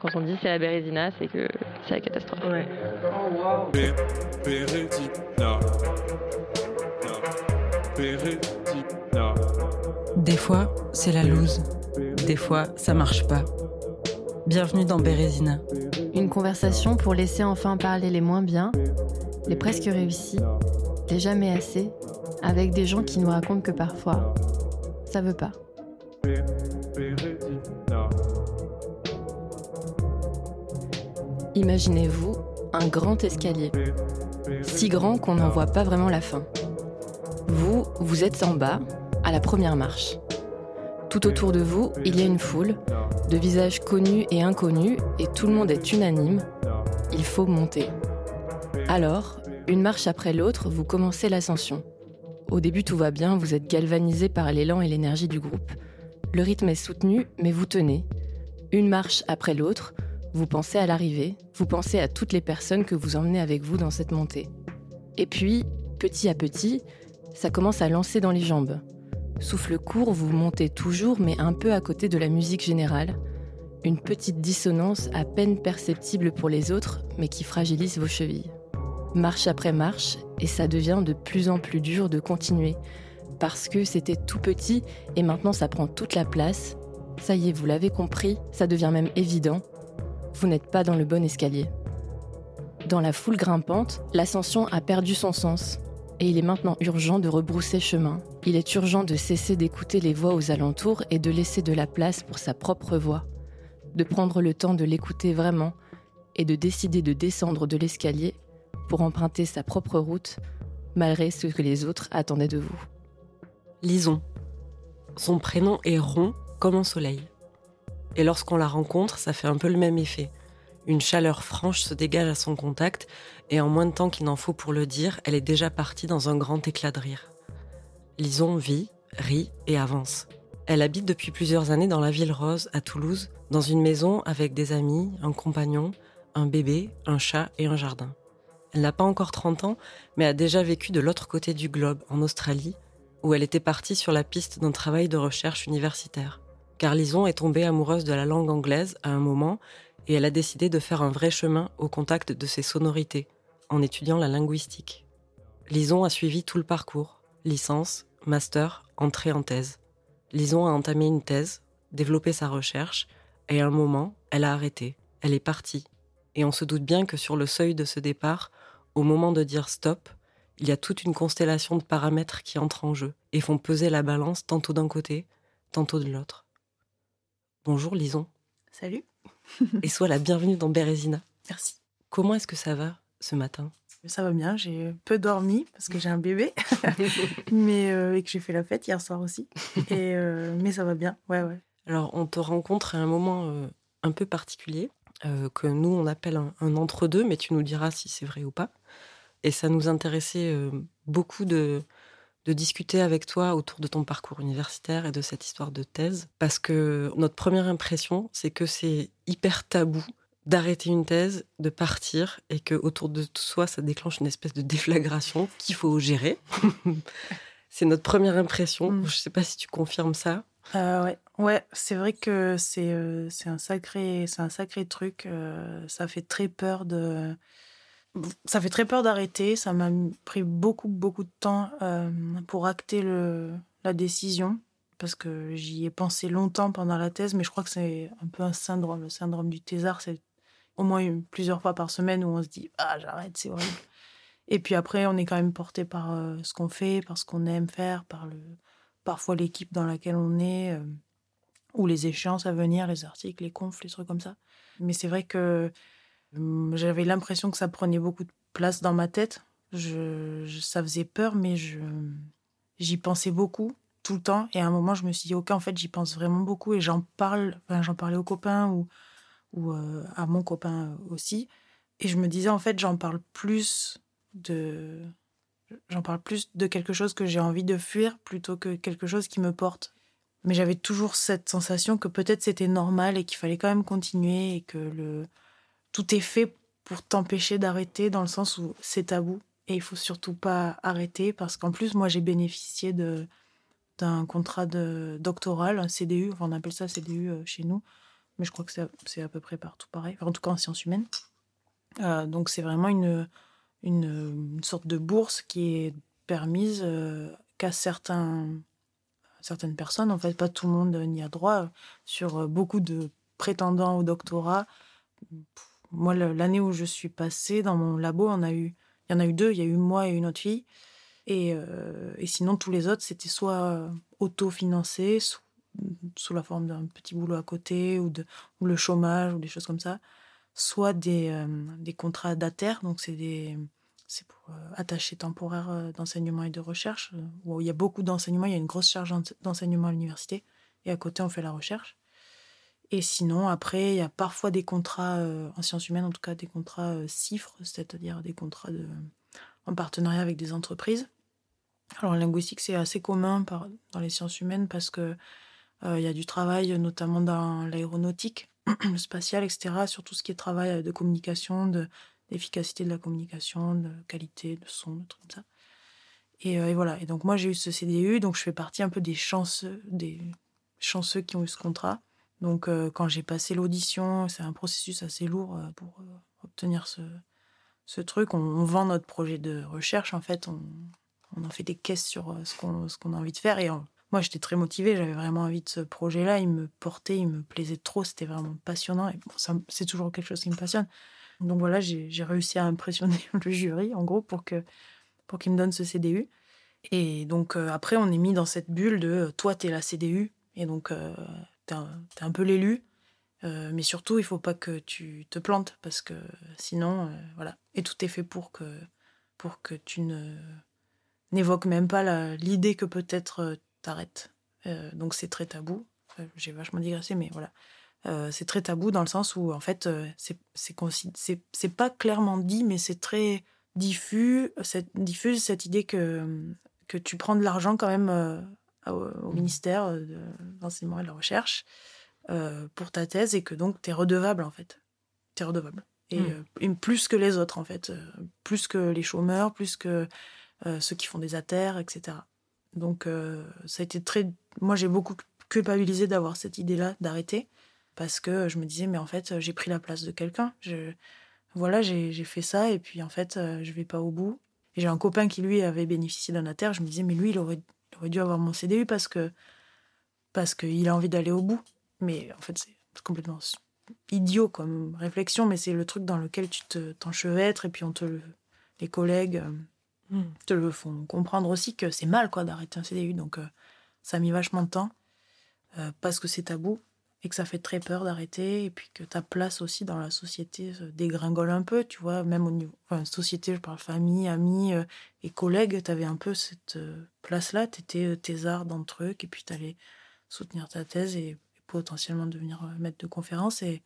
Quand on dit c'est la Bérésina, c'est que c'est la catastrophe. Ouais. Des fois, c'est la loose. Des fois, ça marche pas. Bienvenue dans Bérésina. Une conversation pour laisser enfin parler les moins bien, les presque réussis, les jamais assez, avec des gens qui nous racontent que parfois, ça veut pas. Imaginez-vous un grand escalier, si grand qu'on n'en voit pas vraiment la fin. Vous, vous êtes en bas, à la première marche. Tout autour de vous, il y a une foule, de visages connus et inconnus, et tout le monde est unanime. Il faut monter. Alors, une marche après l'autre, vous commencez l'ascension. Au début, tout va bien, vous êtes galvanisé par l'élan et l'énergie du groupe. Le rythme est soutenu, mais vous tenez. Une marche après l'autre, vous pensez à l'arrivée, vous pensez à toutes les personnes que vous emmenez avec vous dans cette montée. Et puis, petit à petit, ça commence à lancer dans les jambes. Souffle court, vous montez toujours, mais un peu à côté de la musique générale. Une petite dissonance à peine perceptible pour les autres, mais qui fragilise vos chevilles. Marche après marche, et ça devient de plus en plus dur de continuer, parce que c'était tout petit et maintenant ça prend toute la place. Ça y est, vous l'avez compris, ça devient même évident. Vous n'êtes pas dans le bon escalier. Dans la foule grimpante, l'ascension a perdu son sens et il est maintenant urgent de rebrousser chemin. Il est urgent de cesser d'écouter les voix aux alentours et de laisser de la place pour sa propre voix, de prendre le temps de l'écouter vraiment et de décider de descendre de l'escalier pour emprunter sa propre route malgré ce que les autres attendaient de vous. Lison. Son prénom est rond comme un soleil. Et lorsqu'on la rencontre, ça fait un peu le même effet. Une chaleur franche se dégage à son contact, et en moins de temps qu'il n'en faut pour le dire, elle est déjà partie dans un grand éclat de rire. Lison vit, rit et avance. Elle habite depuis plusieurs années dans la ville rose, à Toulouse, dans une maison avec des amis, un compagnon, un bébé, un chat et un jardin. Elle n'a pas encore 30 ans, mais a déjà vécu de l'autre côté du globe, en Australie, où elle était partie sur la piste d'un travail de recherche universitaire. Car Lison est tombée amoureuse de la langue anglaise à un moment et elle a décidé de faire un vrai chemin au contact de ses sonorités, en étudiant la linguistique. Lison a suivi tout le parcours, licence, master, entrée en thèse. Lison a entamé une thèse, développé sa recherche, et à un moment, elle a arrêté, elle est partie. Et on se doute bien que sur le seuil de ce départ, au moment de dire stop, il y a toute une constellation de paramètres qui entrent en jeu et font peser la balance tantôt d'un côté, tantôt de l'autre. Bonjour Lison. Salut. et sois la bienvenue dans Bérésina. Merci. Comment est-ce que ça va ce matin? Ça va bien, j'ai peu dormi parce que j'ai un bébé, mais euh, et que j'ai fait la fête hier soir aussi. Et euh, mais ça va bien, ouais, ouais. Alors, on te rencontre à un moment euh, un peu particulier que nous on appelle un, entre-deux, mais tu nous diras si c'est vrai ou pas. Et ça nous intéressait beaucoup de de discuter avec toi autour de ton parcours universitaire et de cette histoire de thèse, parce que notre première impression, c'est que c'est hyper tabou d'arrêter une thèse, de partir, et que autour de soi, ça déclenche une espèce de déflagration qu'il faut gérer. c'est notre première impression. Mm. Je ne sais pas si tu confirmes ça. Euh, ouais, ouais c'est vrai que c'est euh, un sacré un sacré truc. Euh, ça fait très peur de ça fait très peur d'arrêter. Ça m'a pris beaucoup, beaucoup de temps euh, pour acter la décision. Parce que j'y ai pensé longtemps pendant la thèse, mais je crois que c'est un peu un syndrome. Le syndrome du thésard, c'est au moins plusieurs fois par semaine où on se dit Ah, j'arrête, c'est horrible. Et puis après, on est quand même porté par euh, ce qu'on fait, par ce qu'on aime faire, par parfois l'équipe dans laquelle on est, euh, ou les échéances à venir, les articles, les confs, les trucs comme ça. Mais c'est vrai que j'avais l'impression que ça prenait beaucoup de place dans ma tête. Je, ça faisait peur, mais je, j'y pensais beaucoup tout le temps. Et à un moment, je me suis dit, ok, en fait, j'y pense vraiment beaucoup et j'en parle. J'en parlais aux copains ou, ou euh, à mon copain aussi. Et je me disais, en fait, j'en parle plus de, j'en parle plus de quelque chose que j'ai envie de fuir plutôt que quelque chose qui me porte. Mais j'avais toujours cette sensation que peut-être c'était normal et qu'il fallait quand même continuer et que le, tout est fait pour t'empêcher d'arrêter dans le sens où c'est tabou et il faut surtout pas arrêter parce qu'en plus moi j'ai bénéficié de d'un contrat de doctoral, un CDU, on appelle ça CDU euh, chez nous. mais je crois que c'est à peu près partout pareil, en tout cas en sciences humaines. donc c'est vraiment une, une, sorte de bourse qui est permise qu'à certains, certaines personnes, en fait, pas tout le monde n'y a droit, sur beaucoup de prétendants au doctorat. Moi, l'année où je suis passée dans mon labo, on a eu, il y en a eu deux, il y a eu moi et une autre fille. Et, euh, et sinon, tous les autres, c'était soit autofinancé, sous, la forme d'un petit boulot à côté, ou, de, ou le chômage, ou des choses comme ça, soit des, euh, des contrats d'ATER, donc c'est des c'est pour euh, temporaire d'enseignement et de recherche, où il y a beaucoup d'enseignement, il y a une grosse charge d'enseignement à l'université, et à côté, on fait la recherche. Et sinon, après, il y a parfois des contrats, euh, en sciences humaines en tout cas, des contrats euh, c'est-à-dire des contrats en partenariat avec des entreprises. Alors, en linguistique, c'est assez commun dans les sciences humaines parce que euh, il y a du travail, notamment dans l'aéronautique, le spatial, etc., sur tout ce qui est travail de communication, d'efficacité de, la communication, de qualité de son, de trucs ça. Et, et, voilà. Et donc, moi, j'ai eu ce CDU, donc je fais partie un peu des chanceux, des chanceux qui ont eu ce contrat. Donc, euh, quand j'ai passé l'audition, c'est un processus assez lourd euh, pour euh, obtenir ce, truc. On, vend notre projet de recherche, en fait. On, en fait des caisses sur ce qu'on a envie de faire. Et moi, j'étais très motivée. J'avais vraiment envie de ce projet-là. Il me portait, il me plaisait trop. C'était vraiment passionnant. Et bon, c'est toujours quelque chose qui me passionne. Donc voilà, j'ai réussi à impressionner le jury, en gros, pour qu'il me donne ce CDU. Et donc après, on est mis dans cette bulle de toi, t'es la CDU. Et donc, un, peu l'élu. Euh, mais surtout, il faut pas que tu te plantes parce que sinon, euh, voilà. Et tout est fait pour que, pour que tu ne n'évoques même pas l'idée que peut-être euh, t'arrêtes. donc c'est très tabou. J'ai vachement digressé, mais voilà. c'est très tabou dans le sens où en fait c'est c'est pas clairement dit, mais c'est très diffus. Cette, diffuse cette idée que que tu prends de l'argent quand même au, ministère euh, de l'enseignement et de la recherche euh, pour ta thèse et que donc tu es redevable en fait. Tu es redevable. Et, hmm. euh, plus que les autres en fait. plus que les chômeurs, plus que ceux qui font des ATER, etc. Donc ça a été très... Moi j'ai beaucoup culpabilisé d'avoir cette idée-là d'arrêter parce que je me disais mais en fait j'ai pris la place de quelqu'un. Je... Voilà, j'ai fait ça et puis en fait je vais pas au bout. Et j'ai un copain qui lui avait bénéficié d'un ATER, je me disais mais lui il aurait J'aurais dû avoir mon CDU parce que parce qu'il a envie d'aller au bout. Mais en fait, c'est complètement idiot comme réflexion, mais c'est le truc dans lequel tu te, t'enchevêtres et puis on te les collègues euh, hmm. te le font comprendre aussi que c'est mal quoi d'arrêter un CDU. Donc euh, ça a mis vachement de temps euh, parce que c'est tabou et que ça fait très peur d'arrêter et puis que ta place aussi dans la société se dégringole un peu, tu vois, même au niveau enfin, société, je parle famille, amis euh, et collègues, tu avais un peu cette euh, place-là, tu étais euh, thésard dans le truc et puis tu allais soutenir ta thèse et, potentiellement devenir maître de conférence et,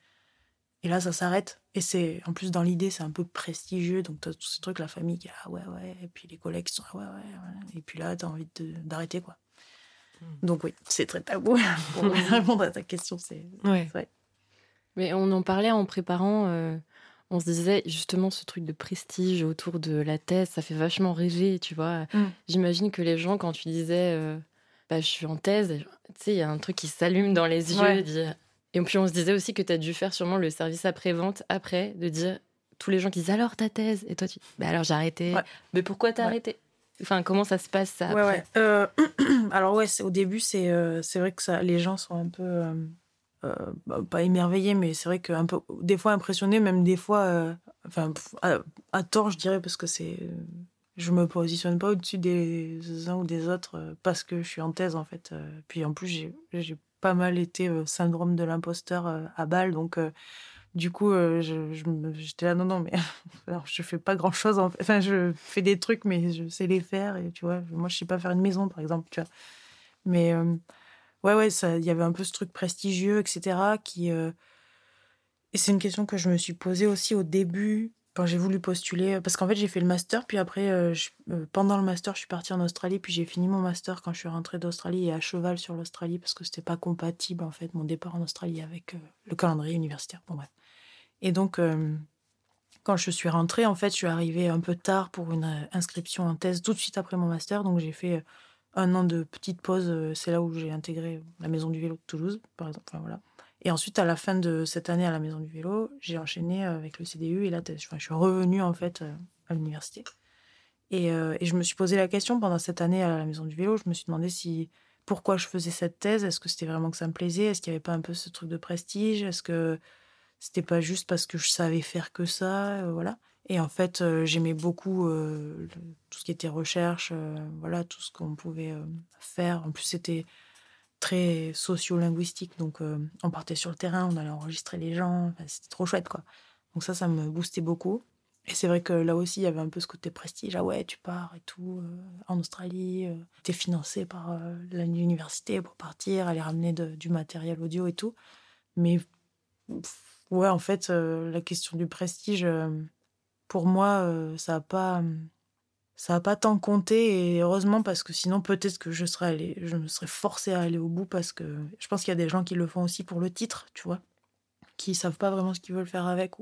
là ça s'arrête et c'est en plus dans l'idée c'est un peu prestigieux donc tu as tous ces trucs la famille qui est ah ouais ouais et puis les collègues qui sont ah ouais ouais, et puis là tu as envie d'arrêter quoi. Donc oui, c'est très tabou. Pour répondre à ta question, c'est ouais. vrai. Mais on en parlait en préparant. Euh, on se disait justement ce truc de prestige autour de la thèse, ça fait vachement rêver, tu vois. Hmm. J'imagine que les gens, quand tu disais euh, bah, je suis en thèse, tu sais, il y a un truc qui s'allume dans les yeux. Et puis on se disait aussi que tu as dû faire sûrement le service après-vente après, de dire tous les gens qui disent alors ta thèse et toi tu bah alors j'ai arrêté mais pourquoi t'as arrêté? Enfin, comment ça se passe ça après ouais, euh, alors ouais, au début, c'est euh, c'est vrai que ça, les gens sont un peu euh, bah, pas émerveillés, mais c'est vrai que un peu, des fois impressionnés, même des fois, enfin à, tort, je dirais, parce que c'est, je me positionne pas au-dessus des uns ou des autres parce que je suis en thèse en fait. puis en plus, j'ai pas mal été syndrome de l'imposteur à balle, donc du coup, euh, j'étais là, non, non, mais alors, je fais pas grand chose. Enfin, je fais des trucs, mais je sais les faire. Et tu vois, moi, je sais pas faire une maison, par exemple, tu vois. Mais euh, ouais, ouais, il y avait un peu ce truc prestigieux, etc. Qui, euh, Et c'est une question que je me suis posée aussi au début, quand j'ai voulu postuler. Parce qu'en fait, j'ai fait le master, puis après, pendant le master, je suis partie en Australie, puis j'ai fini mon master quand je suis rentrée d'Australie et à cheval sur l'Australie, parce que c'était pas compatible, en fait, mon départ en Australie avec le calendrier universitaire. Bon, bref. Et donc, euh, quand je suis rentrée, en fait, je suis arrivée un peu tard pour une euh, inscription en thèse tout de suite après mon master. Donc, j'ai fait euh, un an de petite pause. C'est là où j'ai intégré la Maison du Vélo de Toulouse, par exemple. Voilà. Et ensuite, à la fin de cette année à la Maison du Vélo, j'ai enchaîné avec le CDU et la thèse. Je suis revenue en fait à l'université. Et, et, je me suis posé la question pendant cette année à la Maison du Vélo. Je me suis demandé si pourquoi je faisais cette thèse? Est-ce que c'était vraiment que ça me plaisait? Est-ce qu'il n'y avait pas un peu ce truc de prestige? Est-ce que c'était pas juste parce que je savais faire que ça euh, Voilà. Et en fait, euh, j'aimais beaucoup euh, tout ce qui était recherche, voilà, tout ce qu'on pouvait faire. En plus, c'était très socio-linguistique. Donc, on partait sur le terrain, on allait enregistrer les gens. c'était trop chouette, quoi. Donc, ça, ça me boostait beaucoup. Et c'est vrai que là aussi, il y avait un peu ce côté prestige. Ah ouais, tu pars et tout, en Australie, euh, tu es financé par l'université pour partir, aller ramener du matériel audio et tout. Mais ouais, en fait, la question du prestige, pour moi, ça n'a pas, ça a pas tant compté. Et heureusement, parce que sinon, peut-être que je, serais allé, je me serais forcée à aller au bout parce que je pense qu'il y a des gens qui le font aussi pour le titre, tu vois, qui savent pas vraiment ce qu'ils veulent faire avec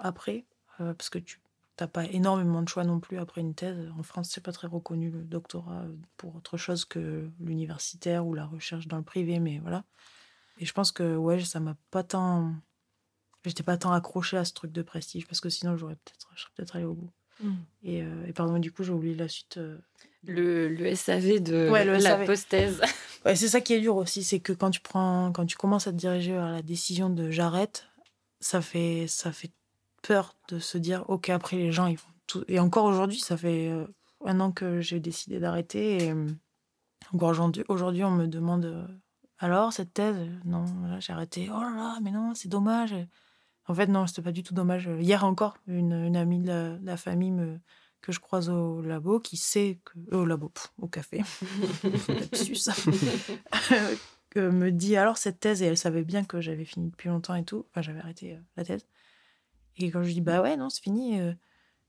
après. parce que tu t'as pas énormément de choix non plus après une thèse. En France, c'est pas très reconnu le doctorat pour autre chose que l'universitaire ou la recherche dans le privé, mais voilà. Et je pense que ouais, ça m'a pas tant, j'étais pas tant accroché à ce truc de prestige parce que sinon j'aurais peut-être, je serais peut-être allé au bout. Mmh. Et, euh, et, pardon, du coup, j'ai oublié la suite. Euh. Le, le, SAV de la post-thèse. Ouais, c'est ça qui est dur aussi, c'est que quand tu prends, quand tu commences à te diriger vers la décision de j'arrête, ça fait, ça fait peur de se dire, ok, après les gens, ils vont tout. Et encore aujourd'hui, ça fait euh, un an que j'ai décidé d'arrêter. Et euh, encore aujourd'hui, aujourd'hui, on me demande, alors cette thèse? Non, là, j'ai arrêté. Oh là là, mais non, c'est dommage. En fait, non, c'était pas du tout dommage. Hier encore, une, une amie de la, famille me, que je croise au labo, qui sait que. Au labo, au café. me dit alors cette thèse, et elle savait bien que j'avais fini depuis longtemps et tout. Enfin, j'avais arrêté la thèse. Et quand je dis, bah ouais, non, c'est fini, euh,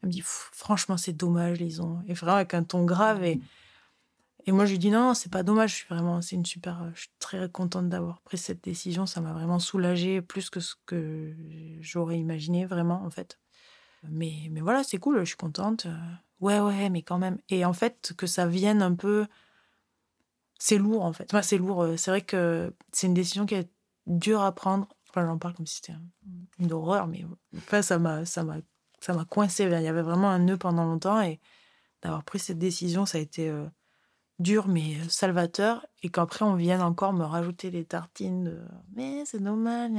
elle me dit, franchement, c'est dommage, les ont. Et vraiment, avec un ton grave. Et, et moi, je lui dis, non, c'est pas dommage, je suis vraiment, c'est une super. Je suis très contente d'avoir pris cette décision. Ça m'a vraiment soulagée plus que ce que j'aurais imaginé, vraiment, en fait. Mais, mais voilà, c'est cool, je suis contente. Ouais, ouais, mais quand même. Et en fait, que ça vienne un peu. C'est lourd, en fait. Enfin, c'est lourd. Euh, c'est vrai que c'est une décision qui est dure à prendre j'en parle comme si c'était une horreur, mais enfin, ça m'a, ça m'a, ça m'a coincé. Il y avait vraiment un nœud pendant longtemps et d'avoir pris cette décision, ça a été euh, dur mais salvateur. Et qu'après on vienne encore me rajouter les tartines de mais c'est dommage,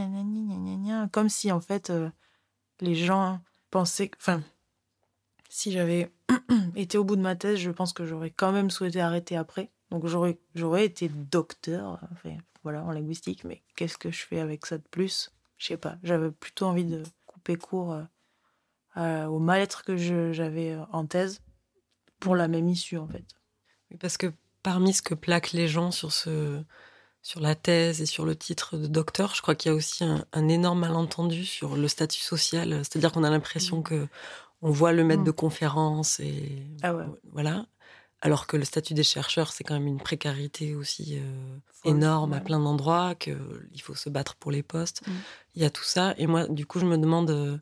comme si en fait euh, les gens pensaient, enfin, si j'avais été au bout de ma thèse, je pense que j'aurais quand même souhaité arrêter après. Donc j'aurais, j'aurais été docteur. Enfin, voilà, en linguistique, mais qu'est-ce que je fais avec ça de plus? Je sais pas. J'avais plutôt envie de couper court euh, au mal-être que j'avais euh, en thèse pour la même issue, en fait. Parce que parmi ce que plaquent les gens sur ce sur la thèse et sur le titre de docteur, je crois qu'il y a aussi un, énorme malentendu sur le statut social. C'est-à-dire qu'on a l'impression mmh. que on voit le maître mmh. de conférence et ah ouais. voilà alors que le statut des chercheurs, c'est quand même une précarité aussi euh, énorme à plein d'endroits, qu'il faut se battre pour les postes. Mm. Il y a tout ça. Et moi, du coup, je me demande euh,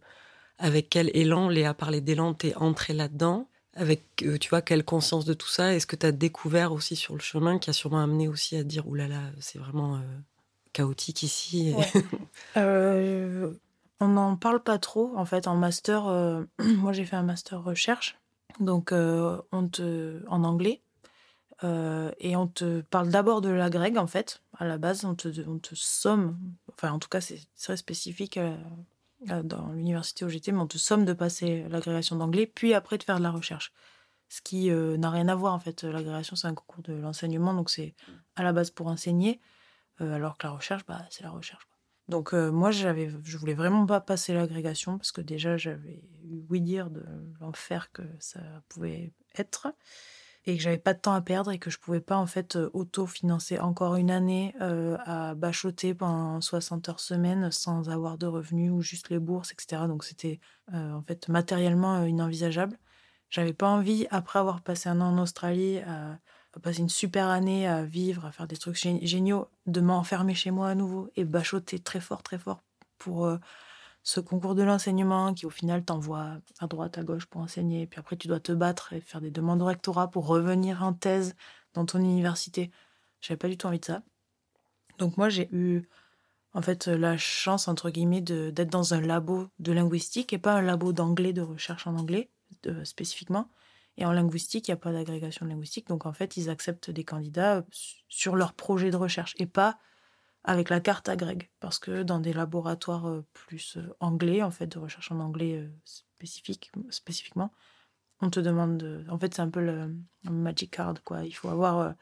avec quel élan, Léa parlait d'élan, t'es entrée là-dedans avec, euh, tu vois, quelle conscience de tout ça Est-ce que tu as découvert aussi sur le chemin qui a sûrement amené aussi à dire, oulala, là là, c'est vraiment chaotique ici On n'en parle pas trop, en fait, en master. moi, j'ai fait un master recherche. Donc, euh, on te, en anglais. Euh, et on te parle d'abord de la grecque, en fait. À la base, on te, on te somme, enfin, en tout cas, c'est très spécifique euh, dans l'université où j'étais, mais on te somme de passer l'agrégation d'anglais, puis après de faire de la recherche. Ce qui n'a rien à voir, en fait. L'agrégation, c'est un concours de l'enseignement, donc c'est à la base pour enseigner, alors que la recherche, bah, c'est la recherche. Donc moi, j'avais, je voulais vraiment pas passer l'agrégation parce que déjà j'avais eu oui dire de l'enfer que ça pouvait être et que j'avais pas de temps à perdre et que je pouvais pas en fait auto-financer encore une année à bachoter pendant 60 heures semaine sans avoir de revenus ou juste les bourses, etc. Donc c'était en fait matériellement inenvisageable. J'avais pas envie, après avoir passé un an en Australie, à passer une super année à vivre, à faire des trucs géniaux, de m'enfermer chez moi à nouveau et bachoter très fort, très fort pour euh, ce concours de l'enseignement qui au final t'envoie à droite, à gauche pour enseigner. Puis après, tu dois te battre et faire des demandes au rectorat pour revenir en thèse dans ton université. J'avais pas du tout envie de ça. Donc moi, j'ai eu en fait la chance entre guillemets d'être dans un labo de linguistique et pas un labo d'anglais de recherche en anglais spécifiquement. Et en linguistique, il n'y a pas d'agrégation linguistique, donc en fait ils acceptent des candidats sur leur projet de recherche et pas avec la carte agrég. Parce que dans des laboratoires euh, plus euh, anglais, en fait, de recherche en anglais euh, spécifique, spécifiquement, on te demande. En fait, c'est un peu le, magic card, quoi. Il faut avoir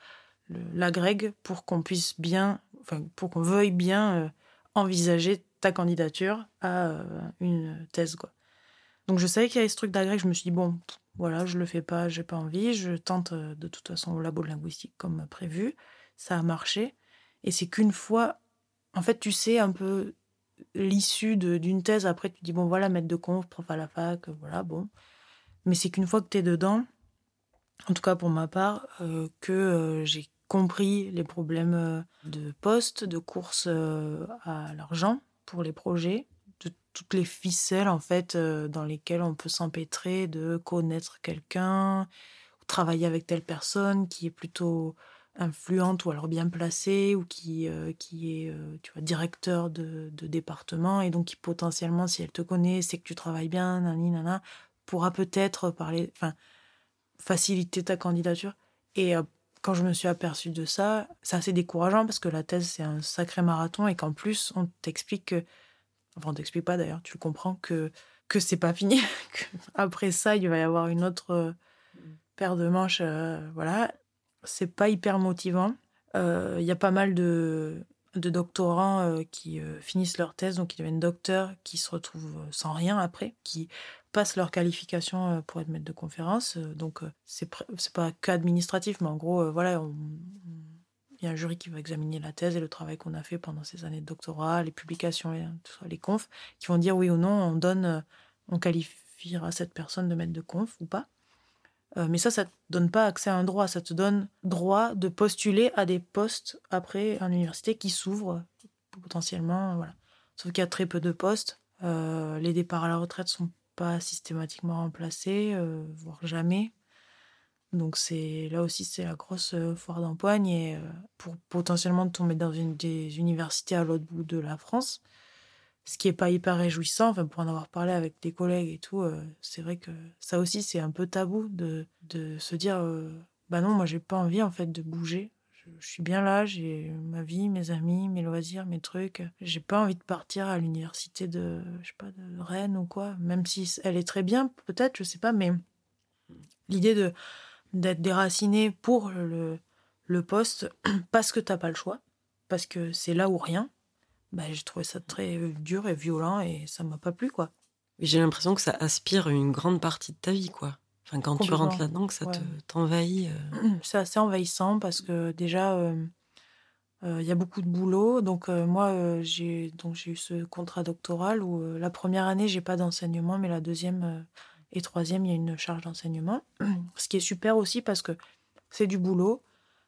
l'agrég pour qu'on puisse bien, enfin, pour qu'on veuille bien envisager ta candidature à une thèse, quoi. Donc je savais qu'il y avait ce truc d'agrég, je me suis dit, bon, voilà, je le fais pas, j'ai pas envie, je tente de toute façon au labo de linguistique comme prévu. Ça a marché. Et c'est qu'une fois, en fait, tu sais un peu l'issue d'une thèse. Après, tu dis, bon, voilà, maître de conf, prof à la fac, voilà, bon. Mais c'est qu'une fois que tu es dedans, en tout cas pour ma part, euh, que euh, j'ai compris les problèmes euh, de poste, de course à l'argent pour les projets, de toutes les ficelles, en fait, dans lesquelles on peut s'empêtrer, de connaître quelqu'un, travailler avec telle personne qui est plutôt influente ou alors bien placée ou qui, euh, qui est euh, tu vois, directeur de, de, département et donc qui potentiellement, si elle te connaît, c'est que tu travailles bien, nani, nana, pourra peut-être parler, enfin, faciliter ta candidature. Et euh, quand je me suis aperçue de ça, c'est assez décourageant parce que la thèse, c'est un sacré marathon et qu'en plus, on t'explique que, enfin, on t'explique pas d'ailleurs, tu le comprends que, que c'est pas fini. Après ça, il va y avoir une autre paire de manches, voilà c'est pas hyper motivant. Euh, il y a pas mal de, doctorants euh, qui euh, finissent leur thèse, donc ils deviennent docteurs, qui se retrouvent sans rien après, qui passent leur qualification pour être maître de conférence. donc c'est pas qu'administratif, mais en gros, voilà, il y a un jury qui va examiner la thèse et le travail qu'on a fait pendant ces années de doctorat, les publications, les, les confs, qui vont dire oui ou non, on donne, on qualifiera cette personne de maître de conf ou pas. Euh, mais ça, ça ne te donne pas accès à un droit. Ça te donne droit de postuler à des postes après en université qui s'ouvrent potentiellement. Voilà. Sauf qu'il y a très peu de postes. Euh, les départs à la retraite sont pas systématiquement remplacés, euh, voire jamais. Donc c'est là aussi c'est la grosse foire d'empoigne pour potentiellement tomber dans une des universités à l'autre bout de la France, ce qui est pas hyper réjouissant. Enfin, pour en avoir parlé avec des collègues et tout, euh, c'est vrai que ça aussi, c'est un peu tabou de, de se dire euh, bah non, moi, j'ai pas envie en fait de bouger. Je, suis bien là, j'ai ma vie, mes amis, mes loisirs, mes trucs. J'ai pas envie de partir à l'université de, je sais pas, de Rennes ou quoi. Même si elle est très bien, peut-être, je sais pas, mais l'idée de d'être déraciné pour le, le poste parce que t'as pas le choix, parce que c'est là ou rien bah, j'ai trouvé ça très euh, dur et violent et ça m'a pas plu, quoi. J'ai l'impression que ça aspire une grande partie de ta vie, quoi. Enfin, quand tu rentres là-dedans, que ça te t'envahit. Euh. C'est assez envahissant parce que déjà, euh, il y a beaucoup de boulot. Donc moi, j'ai donc j'ai eu ce contrat doctoral où la première année, j'ai pas d'enseignement, mais la deuxième et troisième, il y a une charge d'enseignement. Ce qui est super aussi parce que c'est du boulot.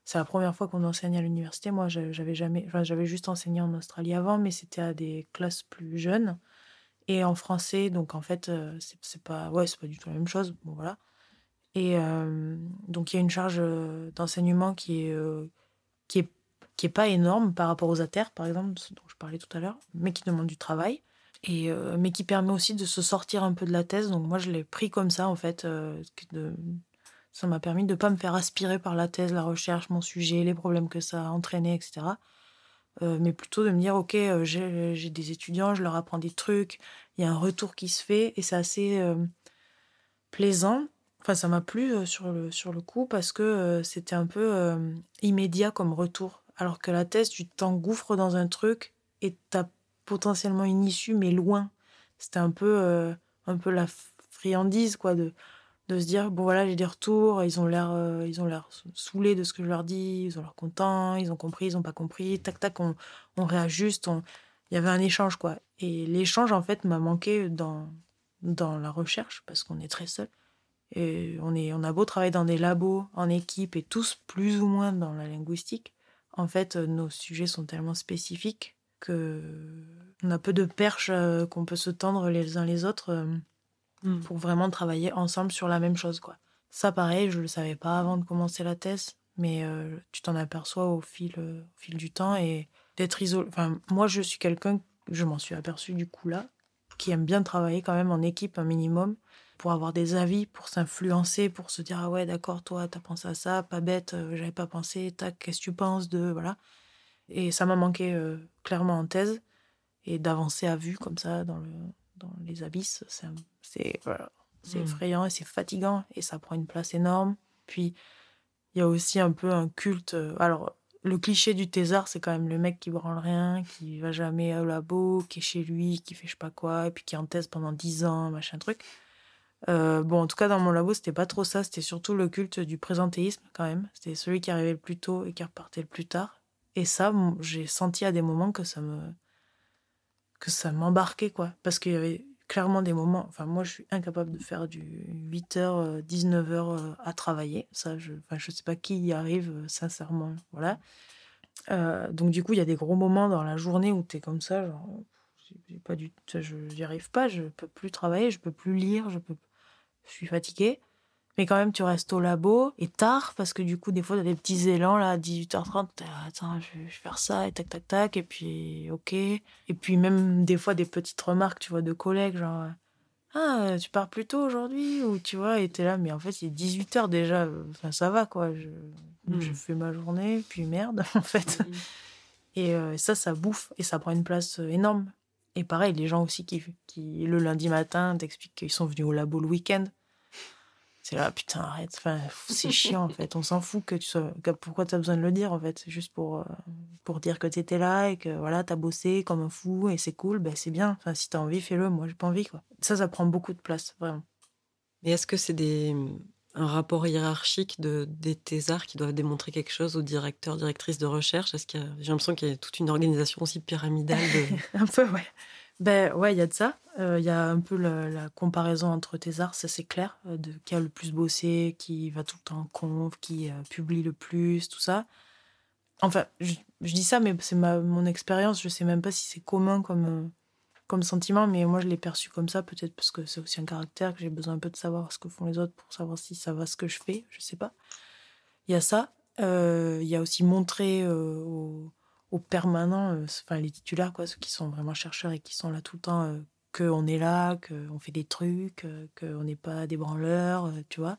C'est la première fois qu'on enseigne à l'université. Moi, j'avais jamais, enfin, j'avais juste enseigné en Australie avant, mais c'était à des classes plus jeunes et en français. Donc en fait, euh, c'est pas, ouais, c'est pas du tout la même chose. Bon voilà. Et euh, donc il y a une charge euh, d'enseignement qui est qui est qui est pas énorme par rapport aux ATER, par exemple, dont je parlais tout à l'heure, mais qui demande du travail. Et, mais qui permet aussi de se sortir un peu de la thèse. Donc moi, je l'ai pris comme ça, en fait, ça m'a permis de ne pas me faire aspirer par la thèse, la recherche, mon sujet, les problèmes que ça a entraîné, etc. Euh, mais plutôt de me dire, OK, euh, j'ai des étudiants, je leur apprends des trucs, il y a un retour qui se fait et c'est assez euh, plaisant. Enfin, ça m'a plu sur, le, sur le coup parce que c'était un peu immédiat comme retour. Alors que la thèse, tu t'engouffres dans un truc et tu as potentiellement une issue, mais loin. C'était un peu, un peu la friandise, quoi, de de se dire bon voilà j'ai des retours ils ont l'air euh, ils ont l'air saoulés de ce que je leur dis ils ont l'air contents ils ont compris ils ont pas compris tac tac on, on réajuste il y avait un échange quoi. Et l'échange en fait m'a manqué dans dans la recherche parce qu'on est très seul. Et on est on a beau travailler dans des labos en équipe et tous plus ou moins dans la linguistique en fait nos sujets sont tellement spécifiques que on a peu de perches euh, qu'on peut se tendre les uns les autres euh, Mm. pour vraiment travailler ensemble sur la même chose. quoi. Ça, pareil, je le savais pas avant de commencer la thèse, mais euh, tu t'en aperçois au fil, euh, au fil du temps et d'être isolé. Enfin, moi, je suis quelqu'un, je m'en suis aperçu du coup là, qui aime bien travailler quand même en équipe un minimum pour avoir des avis, pour s'influencer, pour se dire ah ouais d'accord toi t'as pensé à ça, pas bête, euh, j'avais pas pensé, tac qu'est-ce que tu penses de voilà. Et ça m'a manqué euh, clairement en thèse et d'avancer à vue comme ça dans le dans les abysses, c'est voilà, c'est Mm. effrayant et c'est fatigant et ça prend une place énorme. Puis il y a aussi un peu un culte. euh, Alors le cliché du thésard, c'est quand même le mec qui branle rien, qui va jamais au labo, qui est chez lui, qui fait je sais pas quoi, et puis qui est en thèse pendant 10 ans, machin truc. Euh, bon, en tout cas, dans mon labo, c'était pas trop ça. C'était surtout le culte du présentéisme, quand même. C'était celui qui arrivait le plus tôt et qui repartait le plus tard. Et ça, j'ai senti à des moments que ça me. Que ça m'embarquait, quoi. Parce qu'il y avait clairement des moments. Enfin, moi, je suis incapable de faire du 8h, 19h à travailler. Ça, je, je sais pas qui y arrive, euh, sincèrement. Voilà. Euh, donc, du coup, il y a des gros moments dans la journée où tu es comme ça, genre. Pas du, je n'y arrive pas, je peux plus travailler, je peux plus lire, je peux, je suis fatiguée. Mais quand même, tu restes au labo et tard, parce que du coup, des fois, tu as des petits élans là, à 18h30. t'es là, Attends, je vais je vais faire ça, et tac, tac, tac, et puis, ok. Et puis, même des fois, des petites remarques, tu vois, de collègues, genre, euh, ah, euh, tu pars plus tôt aujourd'hui, ou tu vois, et t'es là, mais en fait, il est 18h déjà, euh, enfin, ça va, quoi. Je, Mm. je fais ma journée, puis merde, en fait. Et euh, ça, ça bouffe, et ça prend une place énorme. Et pareil, les gens aussi qui, qui le lundi matin, t'expliquent qu'ils sont venus au labo le week-end. C'est là, putain, arrête. Enfin, c'est chiant, en fait. On s'en fout que tu sois. pourquoi t'as besoin de le dire, en fait C'est juste pour, euh, pour dire que t'étais là et que voilà, t'as bossé comme un fou et c'est cool, ben c'est bien. Enfin, si t'as envie, fais-le. Moi, j'ai pas envie, quoi. Ça, ça prend beaucoup de place, vraiment. Mais est-ce que c'est des un rapport hiérarchique de, des thésards qui doivent démontrer quelque chose aux directeurs, directrices de recherche? Est-ce qu'il y a- J'ai l'impression qu'il y a toute une organisation aussi pyramidale de... un peu, ouais. Ben ouais, il y a de ça. Euh, Il y a un peu la, comparaison entre thésards, ça c'est clair, euh, de qui a le plus bossé, qui va tout le temps en conf, qui euh, publie le plus, tout ça. Enfin, je, dis ça, mais c'est mon expérience. Je sais même pas si c'est commun comme, comme sentiment, mais moi je l'ai perçu comme ça, peut-être parce que c'est aussi un caractère, que j'ai besoin un peu de savoir ce que font les autres pour savoir si ça va ce que je fais, je sais pas. Il y a ça. Il y a aussi montrer aux, permanents, euh, enfin les titulaires, quoi, ceux qui sont vraiment chercheurs et qui sont là tout le temps, euh, qu'on est là, qu'on fait des trucs, euh, qu'on n'est pas des branleurs, tu vois.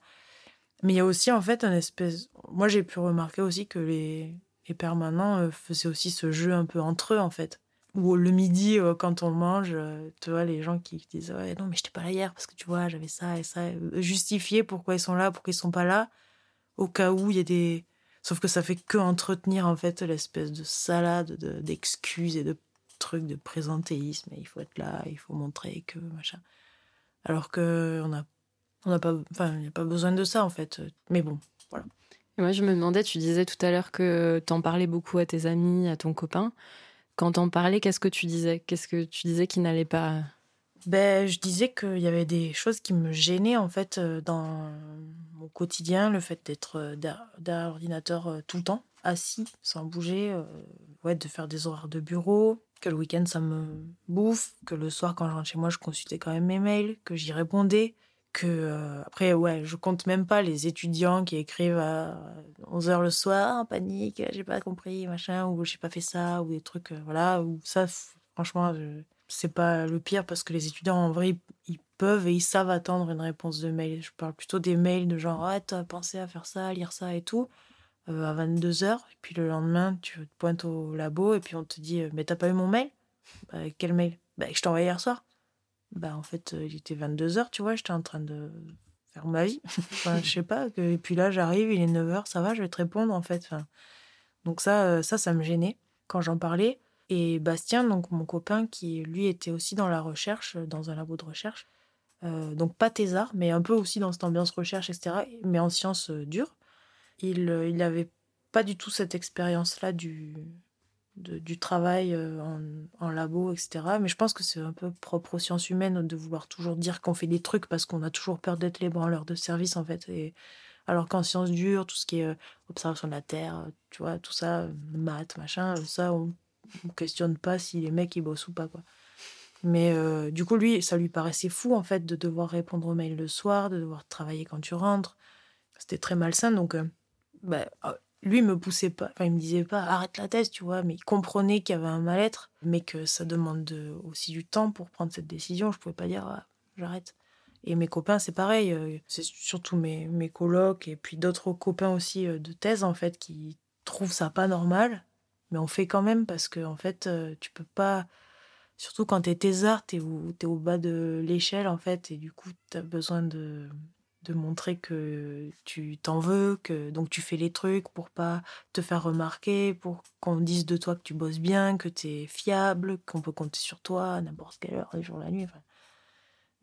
Mais il y a aussi en fait un espèce. Moi j'ai pu remarquer aussi que les, les permanents faisaient aussi ce jeu un peu entre eux en fait. Ou le midi, quand on mange, tu vois, les gens qui disent Ouais, non, mais j'étais pas là hier parce que tu vois, j'avais ça et ça. Justifier pourquoi ils sont là, pourquoi ils sont pas là, au cas où il y a des. Sauf que ça fait que entretenir en fait l'espèce de salade de- d'excuses et de trucs de présentéisme. Et il faut être là, il faut montrer que machin. Alors que on a, on n'a pas, enfin, il n'y a pas besoin de ça en fait. Mais bon, Et moi, je me demandais, tu disais tout à l'heure que t'en parlais beaucoup à tes amis, à ton copain. Quand t'en parlais, qu'est-ce que tu disais? Qu'est-ce que tu disais qui n'allait pas Ben, je disais qu'il y avait des choses qui me gênaient en fait euh, dans mon quotidien, le fait d'être euh, derrière l'ordinateur euh, tout le temps, assis, sans bouger, ouais, de faire des horaires de bureau, que le week-end ça me bouffe, que le soir quand je rentre chez moi je consultais quand même mes mails, que j'y répondais, que après ouais, je compte même pas les étudiants qui écrivent à 11h le soir en panique, j'ai pas compris, machin, ou j'ai pas fait ça, ou des trucs, voilà, ou ça, franchement, c'est pas le pire parce que les étudiants en vrai ils- peuvent et ils savent attendre une réponse de mail. Je parle plutôt des mails de genre ah t'as pensé à faire ça, à lire ça et tout euh, à 22h et puis le lendemain tu te pointes au labo et puis on te dit euh, mais t'as pas eu mon mail? Bah, Quel mail? Bah je t'ai envoyé hier soir. Bah en fait euh, il était 22h tu vois, j'étais en train de faire ma vie. enfin je sais pas que- et puis là j'arrive, il est 9h, ça va, je vais te répondre en fait. Enfin, donc ça ça ça me gênait quand j'en parlais et Bastien, donc mon copain, qui lui était aussi dans la recherche, euh, dans un labo de recherche, euh, donc pas thésard, mais un peu aussi dans cette ambiance recherche, etc., mais en sciences euh, dures, il n'avait pas du tout cette expérience-là du, du travail en, en labo, etc. Mais je pense que c'est un peu propre aux sciences humaines de vouloir toujours dire qu'on fait des trucs parce qu'on a toujours peur d'être les branleurs de service, en fait. Et, alors qu'en sciences dures, tout ce qui est observation de la Terre, tu vois, tout ça, maths, machin, ça, on on questionne pas si les mecs ils bossent ou pas quoi. Mais euh, du coup lui ça lui paraissait fou en fait de devoir répondre aux mails le soir, de devoir travailler quand tu rentres. C'était très malsain donc euh, bah, euh, lui me poussait pas, enfin il me disait pas arrête la thèse, tu vois, mais il comprenait qu'il y avait un mal-être, mais que ça demande aussi du temps pour prendre cette décision. Je pouvais pas dire ah, j'arrête. Et mes copains, c'est pareil. Euh, c'est surtout mes, mes colocs et puis d'autres copains aussi euh, de thèse, en fait, qui trouvent ça pas normal. Mais on fait quand même parce que, en fait, euh, tu peux pas. Surtout quand t'es thésard, t'es au, es au bas de l'échelle, en fait, et du coup, t'as besoin de, de montrer que tu t'en veux, que donc tu fais les trucs pour pas te faire remarquer, pour qu'on dise de toi que tu bosses bien, que tu es fiable, qu'on peut compter sur toi n'importe quelle heure, les jours, la nuit.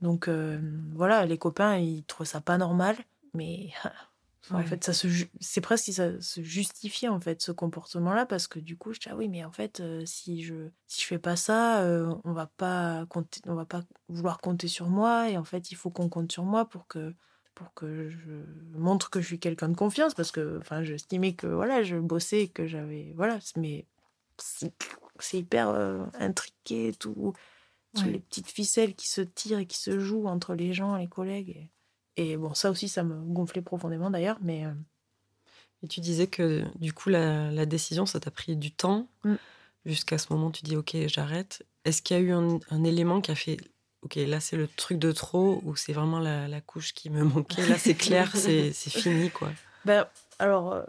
Donc euh, voilà, les copains, ils trouvent ça pas normal, mais en fait, ça se c'est presque ça se justifie en fait ce comportement-là parce que du coup, je dis ah oui, mais en fait, euh, si je si je fais pas ça, euh, on va pas compter, on va pas vouloir compter sur moi et en fait, il faut qu'on compte sur moi pour que pour que je montre que je suis quelqu'un de confiance parce que enfin, j'estimais que voilà, je bossais que j'avais voilà, mais c'est hyper intriqué tout les petites ficelles qui se tirent et qui se jouent entre les gens, les collègues. Et, bon, ça aussi, ça me gonflait profondément d'ailleurs, mais. Euh, et tu disais que du coup, la, décision, ça t'a pris du temps. Mm. Jusqu'à ce moment, tu dis, OK, j'arrête. Est-ce qu'il y a eu un, élément qui a fait, OK, là, c'est le truc de trop, ou c'est vraiment la, couche qui me manquait? Là, c'est clair, c'est fini, quoi. Ben, alors, euh,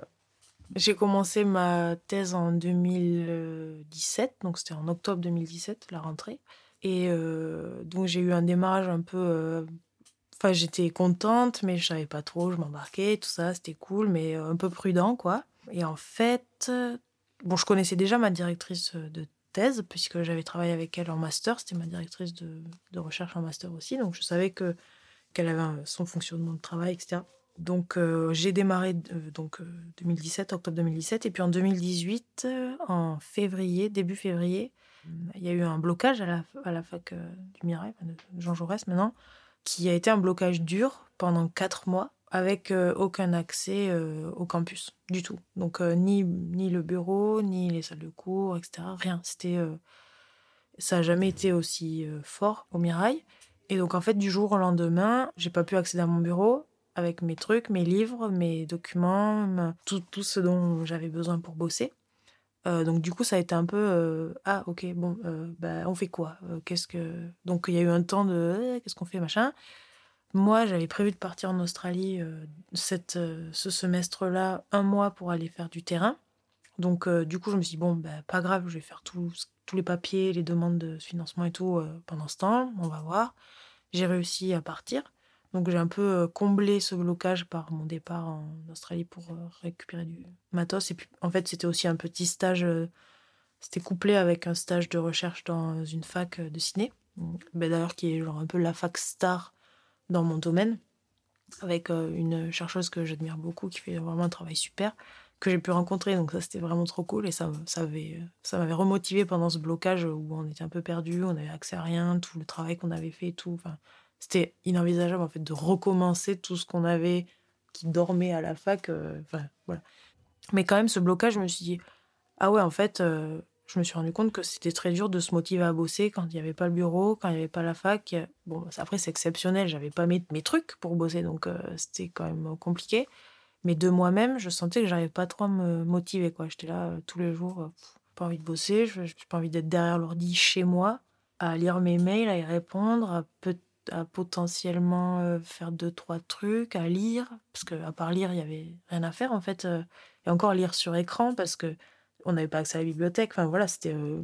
j'ai commencé ma thèse en 2017, donc c'était en octobre 2017, la rentrée. Et euh, donc j'ai eu un démarrage un peu... Euh, enfin, j'étais contente, mais je savais pas trop, je m'embarquais, tout ça, c'était cool, mais euh, un peu prudent, quoi. Et en fait, bon, je connaissais déjà ma directrice de thèse, puisque j'avais travaillé avec elle en master, c'était ma directrice de, recherche en master aussi, donc je savais que qu'elle avait son fonctionnement de travail, etc. Donc j'ai démarré donc 2017, octobre 2017, et puis en 2018, en février, début février, il y a eu un blocage à la, à la fac euh, du Mirail, de Jean Jaurès maintenant, qui a été un blocage dur pendant quatre mois avec euh, aucun accès euh, au campus du tout. Donc ni, ni le bureau, ni les salles de cours, etc. Rien. C'était, ça n'a jamais été aussi fort au Mirail. Et donc en fait, du jour au lendemain, j'ai pas pu accéder à mon bureau avec mes trucs, mes livres, mes documents, tout, tout ce dont j'avais besoin pour bosser. Euh, donc du coup, ça a été un peu euh, ah ok bon euh, bah, on fait quoi? Qu'est-ce que donc il y a eu un temps de qu'est-ce qu'on fait machin. Moi, j'avais prévu de partir en Australie cette, ce semestre-là, un mois pour aller faire du terrain. Donc du coup, je me suis dit bon bah, pas grave, je vais faire tous les papiers, les demandes de financement et tout pendant ce temps. On va voir. J'ai réussi à partir. Donc j'ai un peu euh, comblé ce blocage par mon départ en Australie pour euh, récupérer du matos. Et puis en fait c'était aussi un petit stage, euh, c'était couplé avec un stage de recherche dans une fac de ciné, ben, d'ailleurs qui est genre un peu la fac star dans mon domaine, avec une chercheuse que j'admire beaucoup qui fait vraiment un travail super que j'ai pu rencontrer. Donc ça, c'était vraiment trop cool. Et ça, ça, avait, ça m'avait remotivé pendant ce blocage où on était un peu perdu, on avait accès à rien, tout le travail qu'on avait fait, tout. Enfin, c'était inenvisageable en fait de recommencer tout ce qu'on avait qui dormait à la fac. Euh, voilà. Mais quand même, ce blocage, je me suis dit, ah ouais, en fait, euh, je me suis rendu compte que c'était très dur de se motiver à bosser quand il n'y avait pas le bureau, quand il n'y avait pas la fac. Bon, après, c'est exceptionnel, j'avais pas mes, mes, trucs pour bosser, donc euh, c'était quand même compliqué. Mais de moi-même, je sentais que j'arrivais pas trop à me motiver. quoi. J'étais là tous les jours, pas envie de bosser, je n'ai pas envie d'être derrière l'ordi chez moi, à lire mes mails, à y répondre, à peut à potentiellement euh, faire deux trois trucs, à lire parce que à part lire il y avait rien à faire en fait euh, et encore lire sur écran parce que on n'avait pas accès à la bibliothèque. Enfin voilà c'était euh,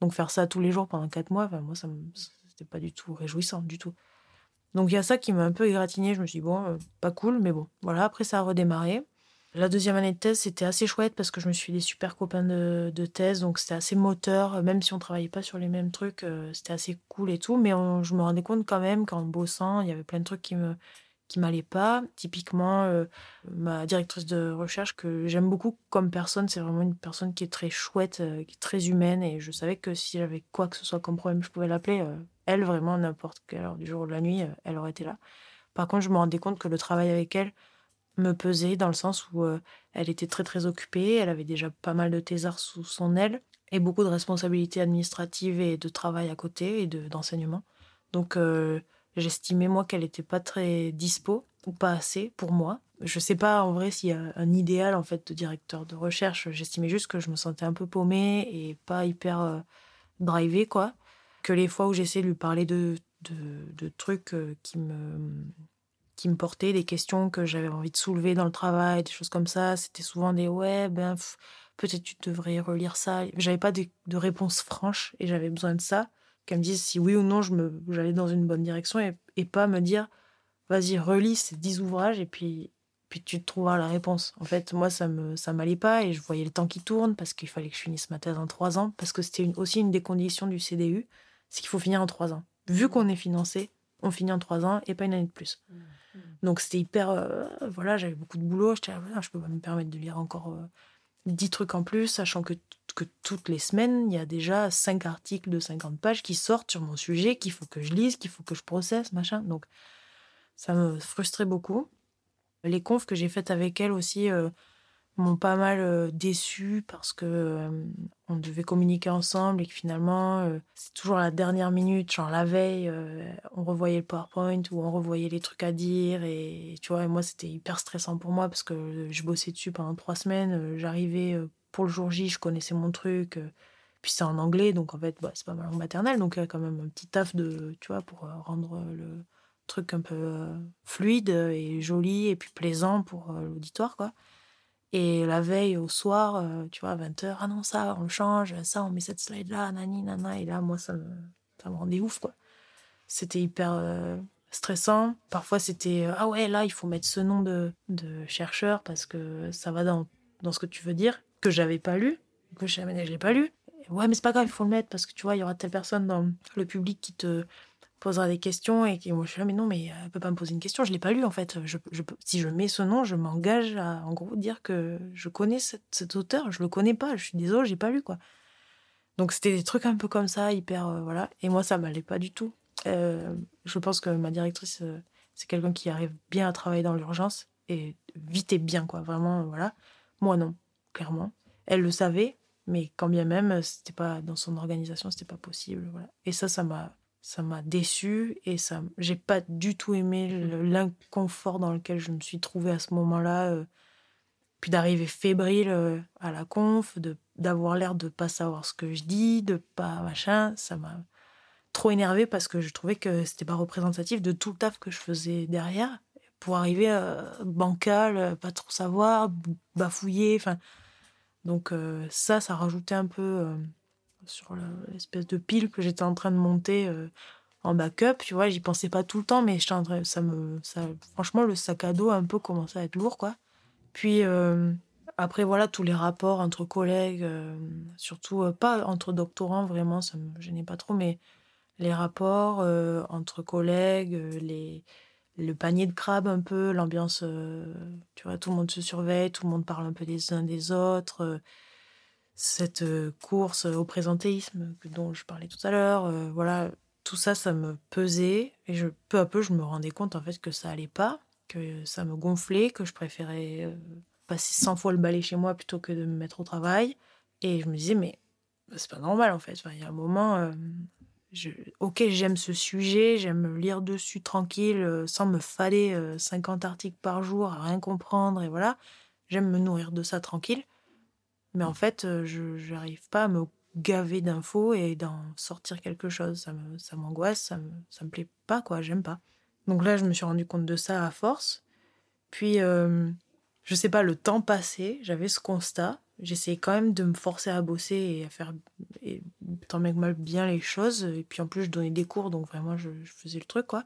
donc faire ça tous les jours pendant quatre mois. Moi ça c'était pas du tout réjouissant du tout. Donc il y a ça qui m'a un peu égratigné. Je me suis dit bon pas cool mais bon voilà après ça a redémarré. La deuxième année de thèse, c'était assez chouette parce que je me suis des super copains de, thèse, donc c'était assez moteur, même si on travaillait pas sur les mêmes trucs, euh, c'était assez cool et tout. Mais je me rendais compte quand même qu'en bossant, il y avait plein de trucs qui me qui m'allaient pas. Typiquement, euh, ma directrice de recherche que j'aime beaucoup comme personne, c'est vraiment une personne qui est très chouette, euh, qui est très humaine, et je savais que si j'avais quoi que ce soit comme problème, je pouvais l'appeler. elle, vraiment, n'importe quelle heure du jour ou de la nuit, elle aurait été là. Par contre, je me rendais compte que le travail avec elle, me pesait dans le sens où euh, elle était très très occupée, elle avait déjà pas mal de thésards sous son aile et beaucoup de responsabilités administratives et de travail à côté et d'enseignement. Donc euh, j'estimais moi qu'elle n'était pas très dispo ou pas assez pour moi. Je sais pas en vrai s'il y a un idéal en fait de directeur de recherche. J'estimais juste que je me sentais un peu paumée et pas hyper euh, drivée quoi. Que les fois où j'essaie de lui parler de, de, trucs euh, qui me qui me portaient, des questions que j'avais envie de soulever dans le travail, des choses comme ça, c'était souvent des ouais ben peut-être tu devrais relire ça. J'avais pas de, de réponse franche et j'avais besoin de ça qu'elle me dise si oui ou non j'allais dans une bonne direction et, et pas me dire vas-y relis ces dix ouvrages et puis puis tu trouveras la réponse. En fait, moi, ça me ça m'allait pas et je voyais le temps qui tourne parce qu'il fallait que je finisse ma thèse en trois ans, parce que c'était aussi une des conditions du CDU, c'est qu'il faut finir en trois ans. Vu qu'on est financé, on finit en trois ans et pas une année de plus. Mmh, mmh. Donc c'était hyper... Euh, voilà, j'avais beaucoup de boulot, je ah, je peux pas me permettre de lire encore euh, dix trucs en plus, sachant que, que toutes les semaines, il y a déjà cinq articles de 50 pages qui sortent sur mon sujet, qu'il faut que je lise, qu'il faut que je processe, machin. Donc ça me frustrait beaucoup. Les confs que j'ai faites avec elle aussi euh, m'ont pas mal déçu parce que on devait communiquer ensemble et que finalement c'est toujours la dernière minute, genre la veille, on revoyait le PowerPoint ou on revoyait les trucs à dire et tu vois, et moi c'était hyper stressant pour moi parce que je bossais dessus pendant trois semaines, j'arrivais pour le jour J, je connaissais mon truc. puis c'est en anglais, donc en fait, bah, c'est pas ma langue maternelle, donc il y a quand même un petit taf de, tu vois, pour rendre le, truc un peu fluide et joli et puis plaisant pour l'auditoire, quoi. Et la veille au soir, euh, tu vois, à 20h, ah non, ça, on le change, ça, on met cette slide-là, nani, nana. Et là, moi, ça me, ça me rendait ouf, quoi. C'était hyper stressant. Parfois, c'était, ah ouais, là, il faut mettre ce nom de, de chercheur parce que ça va dans, dans ce que tu veux dire, que j'avais pas lu, que je n'ai pas lu. Ouais, mais c'est pas grave, il faut le mettre parce que tu vois, il y aura telle personne dans le public qui te posera des questions et qui moi je suis là mais non mais elle peut pas me poser une question. Je l'ai pas lu en fait. Je, je, si je mets ce nom je m'engage à en gros dire que je connais cet auteur. Je le connais pas. Je suis désolée j'ai pas lu quoi. Donc c'était des trucs un peu comme ça hyper euh, voilà. Et moi ça m'allait pas du tout. Euh, je pense que ma directrice euh, c'est quelqu'un qui arrive bien à travailler dans l'urgence et vite et bien quoi. Vraiment voilà. Moi non clairement. Elle le savait mais quand bien même c'était pas dans son organisation c'était pas possible voilà. Et ça ça m'a ça m'a déçu et ça j'ai pas du tout aimé mmh. l'inconfort dans lequel je me suis trouvée à ce moment-là euh, puis d'arriver fébrile euh, à la conf de d'avoir l'air de pas savoir ce que je dis de pas machin ça m'a trop énervé parce que je trouvais que c'était pas représentatif de tout le taf que je faisais derrière pour arriver euh, bancal pas trop savoir bafouiller enfin donc ça ça rajoutait un peu sur l'espèce de pile que j'étais en train de monter euh, en backup. Tu vois, j'y pensais pas tout le temps, mais ça me, ça, franchement, le sac à dos a un peu commencé à être lourd, quoi. Puis euh, après, voilà, tous les rapports entre collègues, euh, surtout pas entre doctorants, vraiment, ça me gênait pas trop, mais les rapports entre collègues, les, le panier de crabe un peu, l'ambiance, tu vois, tout le monde se surveille, tout le monde parle un peu des uns des autres cette euh, course au présentéisme dont je parlais tout à l'heure, euh, voilà, tout ça, ça me pesait et je, peu à peu, je me rendais compte en fait que ça allait pas, que ça me gonflait, que je préférais euh, passer 100 fois le balai chez moi plutôt que de me mettre au travail. Et je me disais, mais c'est pas normal en fait. il y a un moment, ok, j'aime ce sujet, j'aime lire dessus tranquille, sans me faller 50 articles par jour à rien comprendre et voilà. J'aime me nourrir de ça tranquille. Mais en fait, euh, je n'arrive pas à me gaver d'infos et d'en sortir quelque chose. Ça, ça m'angoisse, ça me, ça me plaît pas, quoi, j'aime pas. Donc là, je me suis rendu compte de ça à force. Puis, euh, je sais pas, le temps passé, j'avais ce constat. J'essayais quand même de me forcer à bosser et à faire et, tant bien que mal bien les choses. Et puis en plus, je donnais des cours, donc vraiment, je, je faisais le truc, quoi.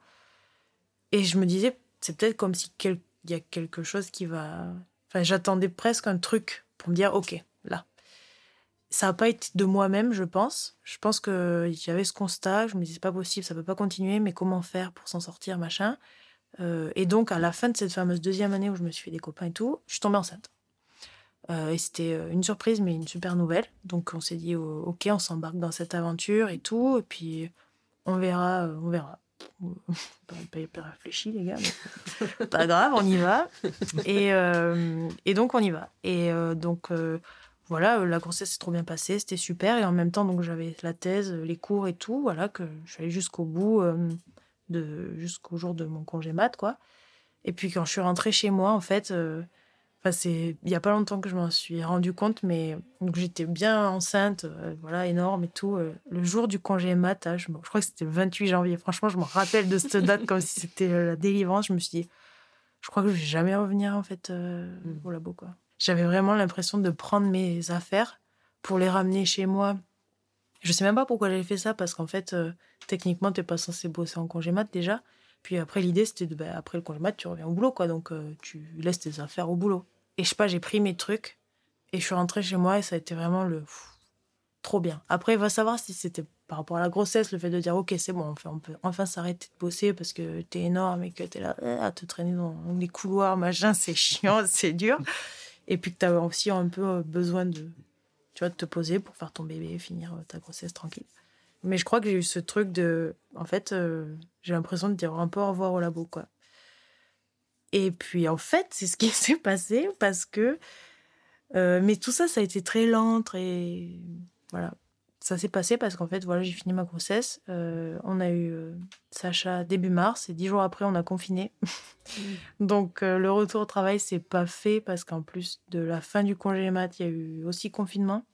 Et je me disais, c'est peut-être comme si il y a quelque chose qui va. Enfin, j'attendais presque un truc pour me dire, ok, là. Ça n'a pas été de moi-même, je pense. Je pense que j'avais ce constat, je me disais, c'est pas possible, ça peut pas continuer, mais comment faire pour s'en sortir, machin. Euh, et donc, à la fin de cette fameuse deuxième année où je me suis fait des copains et tout, je suis tombée enceinte. Euh, et c'était euh, une surprise, mais une super nouvelle. Donc, on s'est dit, ok, on s'embarque dans cette aventure et tout. Et puis, on verra, on verra. pas hyper réfléchi, les gars, mais pas grave, on y va. Et, et donc, on y va. Et donc, voilà, euh, la grossesse s'est trop bien passée, c'était super. Et en même temps, donc j'avais la thèse, les cours et tout, voilà, que je suis allée jusqu'au bout, euh, de, jusqu'au jour de mon congé mat, quoi. Et puis quand je suis rentrée chez moi, en fait, euh, c'est il y a pas longtemps que je m'en suis rendu compte, mais donc j'étais bien enceinte, euh, voilà, énorme et tout. euh, le jour du congé mat, hein, je, je crois que c'était le 28 janvier. Franchement, je me rappelle de cette date comme si c'était euh, la délivrance. Je me suis dit, je crois que je vais jamais revenir en fait euh, Mm. au labo quoi. J'avais vraiment l'impression de prendre mes affaires pour les ramener chez moi. Je sais même pas pourquoi j'avais fait ça parce qu'en fait, euh, techniquement, t'es pas censé bosser en congé mat déjà. Puis après, l'idée, c'était de, bah, après le congé mat, tu reviens au boulot, quoi. Donc, euh, tu laisses tes affaires au boulot. Et je sais pas, j'ai pris mes trucs et je suis rentrée chez moi et ça a été vraiment le trop bien. Après, il va savoir si c'était par rapport à la grossesse, le fait de dire, ok, c'est bon, enfin, on peut enfin s'arrêter de bosser parce que t'es énorme et que t'es là euh, à te traîner dans les couloirs, machin, c'est chiant, c'est dur. Et puis que t'as aussi un peu euh, besoin de, tu vois, de te poser pour faire ton bébé finir euh, ta grossesse tranquille. Mais je crois que j'ai eu ce truc de. En fait, euh, j'ai l'impression de dire un peu au revoir au labo, quoi. Et puis, en fait, c'est ce qui s'est passé parce que. mais tout ça, ça a été très lent, très. Voilà. Ça s'est passé parce qu'en fait, voilà, j'ai fini ma grossesse. Euh, on a eu euh, Sacha début mars et dix jours après, on a confiné. Donc, euh, le retour au travail, c'est pas fait parce qu'en plus de la fin du congé mat, il y a eu aussi confinement.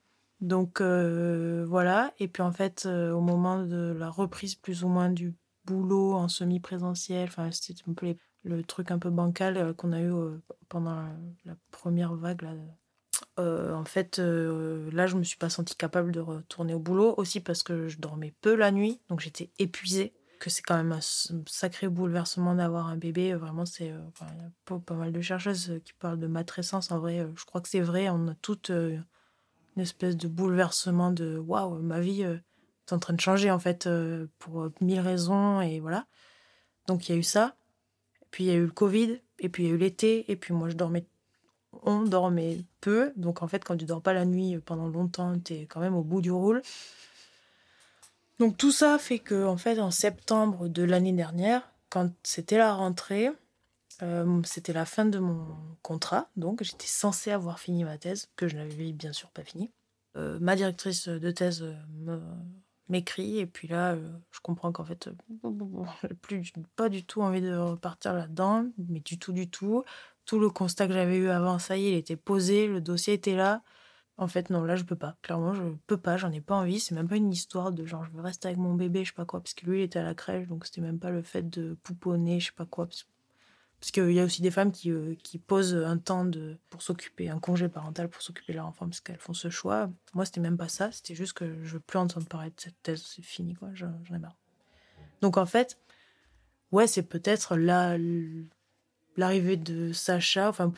Donc voilà, et puis en fait, au moment de la reprise plus ou moins du boulot en semi-présentiel, enfin c'était un peu les- le truc un peu bancal qu'on a eu pendant la, la première vague. Là. Euh, en fait, euh, là, je me suis pas sentie capable de retourner au boulot, aussi parce que je dormais peu la nuit, donc j'étais épuisée. Que c'est quand même un sacré bouleversement d'avoir un bébé. Vraiment, c'est. euh, y a pas, mal de chercheuses qui parlent de matrescence. En vrai, je crois que c'est vrai. On a toutes euh, une espèce de bouleversement de waouh, ma vie est en train de changer en fait pour mille raisons et voilà. Donc il y a eu ça. Puis il y a eu le Covid et puis il y a eu l'été et puis moi je dormais on dormait peu donc en fait quand tu dors pas la nuit pendant longtemps tu es quand même au bout du rôle. Donc tout ça fait que en fait en septembre de l'année dernière quand c'était la rentrée euh, c'était la fin de mon contrat, donc j'étais censée avoir fini ma thèse, que je n'avais bien sûr pas fini. Euh, ma directrice de thèse m'écrit, et puis là, euh, je comprends qu'en fait, plus pas du tout envie de repartir là-dedans, mais du tout, du tout. Tout le constat que j'avais eu avant, ça y est, il était posé, le dossier était là. En fait, non, là, je peux pas. Clairement, je peux pas, j'en ai pas envie. C'est même pas une histoire de genre, je veux rester avec mon bébé, je sais pas quoi, parce que lui, il était à la crèche, donc c'était même pas le fait de pouponner, je sais pas quoi. Parce parce qu'il y a aussi des femmes qui, euh, qui posent un temps pour s'occuper, un congé parental pour s'occuper de leur enfant, parce qu'elles font ce choix. Moi, c'était même pas ça. C'était juste que je veux plus entendre parler de cette thèse. C'est fini, quoi. J'en ai marre. Donc, en fait, ouais, c'est peut-être là l'arrivée de Sacha. Enfin,